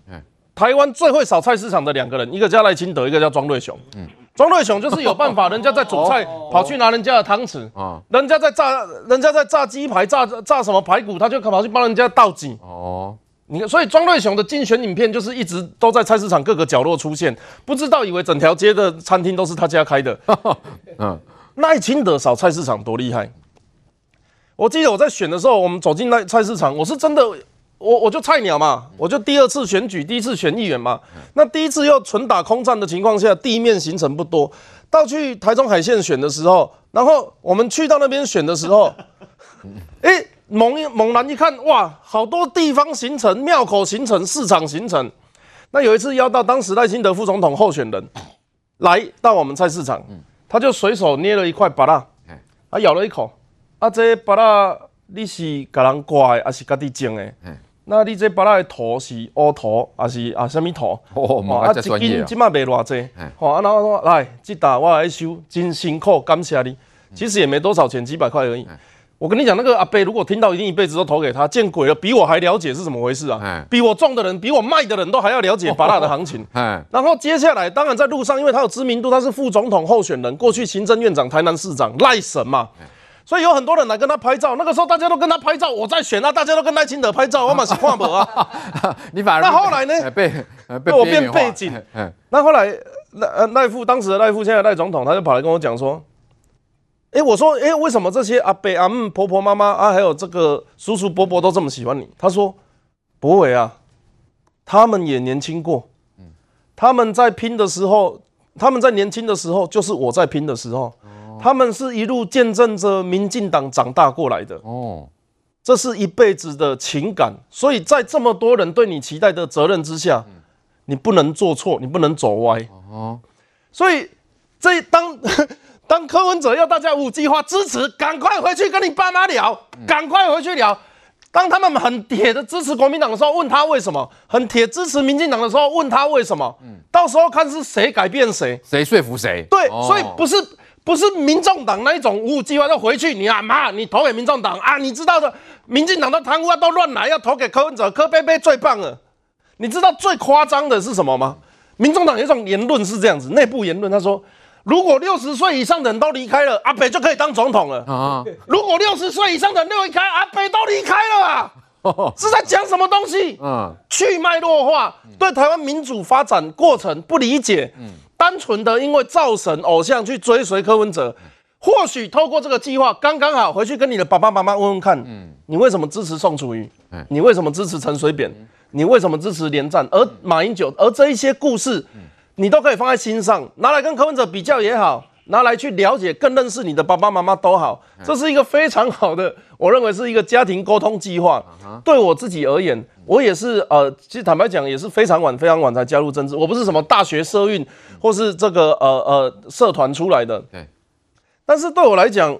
台湾最会扫菜市场的两个人，一个叫赖清德，一个叫庄瑞雄。嗯，庄瑞雄就是有办法，人家在煮菜，跑去拿人家的汤匙。啊，人家在炸，人家在炸鸡排，炸炸什么排骨，他就跑去帮人家倒挤。哦。你看，所以庄瑞雄的竞选影片就是一直都在菜市场各个角落出现，不知道以为整条街的餐厅都是他家开的。*laughs* 嗯，赖清德扫菜市场多厉害！我记得我在选的时候，我们走进那菜市场，我是真的，我我就菜鸟嘛，我就第二次选举，第一次选议员嘛。那第一次又纯打空战的情况下，地面行程不多，到去台中海线选的时候，然后我们去到那边选的时候，*laughs* 哎。猛一猛然一看，哇，好多地方形成、庙口形成、市场形成。那有一次邀到当时赖清德副总统候选人来到我们菜市场，他就随手捏了一块巴拉，他咬了一口，啊，这巴拉你是给人刮的，还是家己种的？那你这巴拉的土是乌土，还是啊什么土？哦，啊，一斤起码卖偌济，好，啊，然后说来，这打我来收，真辛苦，感谢你。其实也没多少钱，几百块而已。我跟你讲，那个阿贝如果听到，一定一辈子都投给他。见鬼了，比我还了解是怎么回事啊！比我种的人，比我卖的人都还要了解巴拉的行情。然后接下来，当然在路上，因为他有知名度，他是副总统候选人，过去行政院长、台南市长赖神嘛，所以有很多人来跟他拍照。那个时候大家都跟他拍照，我在选啊，大家都跟赖清德拍照，我满是看不啊。*laughs* 你反而那后来呢？被被我变背景。那后来赖赖副当时的赖副，现在赖总统，他就跑来跟我讲说。哎，我说，哎，为什么这些阿伯阿姆、婆婆妈妈啊，还有这个叔叔伯伯都这么喜欢你？他说，不会啊，他们也年轻过，他们在拼的时候，他们在年轻的时候，就是我在拼的时候，他们是一路见证着民进党长大过来的，哦，这是一辈子的情感，所以在这么多人对你期待的责任之下，你不能做错，你不能走歪，哦，所以这当。当柯文哲要大家五计划支持，赶快回去跟你爸妈聊，赶快回去聊。当他们很铁的支持国民党的时候，问他为什么；很铁支持民进党的时候，问他为什么。到时候看是谁改变谁，谁说服谁。对，所以不是不是民众党那一种五五计划要回去，你啊妈，你投给民众党啊，你知道的，民进党的贪污啊都乱来，要投给柯文哲，柯贝贝最棒了。你知道最夸张的是什么吗？民众党有一种言论是这样子，内部言论他说。如果六十岁以上的人都离开了，阿北就可以当总统了啊！如果六十岁以上的人都离开，阿北都离开了啊！是在讲什么东西？嗯，去脉络化，对台湾民主发展过程不理解，嗯，单纯的因为造神偶像去追随柯文哲，或许透过这个计划刚刚好回去跟你的爸爸妈妈问问看，嗯，你为什么支持宋楚瑜？你为什么支持陈水扁？你为什么支持连战？而马英九，而这一些故事，你都可以放在心上，拿来跟柯文哲比较也好。拿来去了解，更认识你的爸爸妈妈都好，这是一个非常好的，我认为是一个家庭沟通计划。对我自己而言，我也是呃，其实坦白讲，也是非常晚、非常晚才加入政治。我不是什么大学社运或是这个呃呃社团出来的。对。但是对我来讲，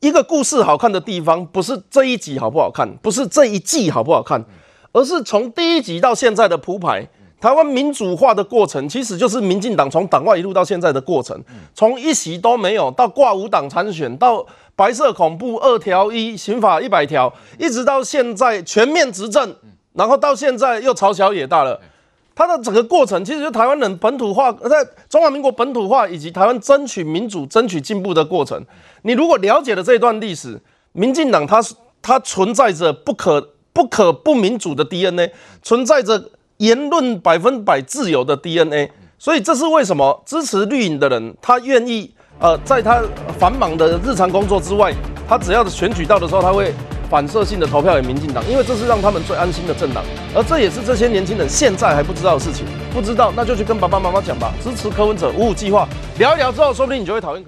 一个故事好看的地方，不是这一集好不好看，不是这一季好不好看，而是从第一集到现在的铺排。台湾民主化的过程，其实就是民进党从党外一路到现在的过程，从一席都没有到挂五党参选，到白色恐怖二条一刑法一百条，一直到现在全面执政，然后到现在又朝小野大了。它的整个过程，其实就台湾人本土化，在中华民国本土化以及台湾争取民主、争取进步的过程。你如果了解了这段历史，民进党它它存在着不可不可不民主的 DNA，存在着。言论百分百自由的 DNA，所以这是为什么支持绿营的人，他愿意呃，在他繁忙的日常工作之外，他只要选举到的时候，他会反射性的投票给民进党，因为这是让他们最安心的政党，而这也是这些年轻人现在还不知道的事情。不知道那就去跟爸爸妈妈讲吧，支持柯文哲五五计划，聊一聊之后，说不定你就会讨厌柯。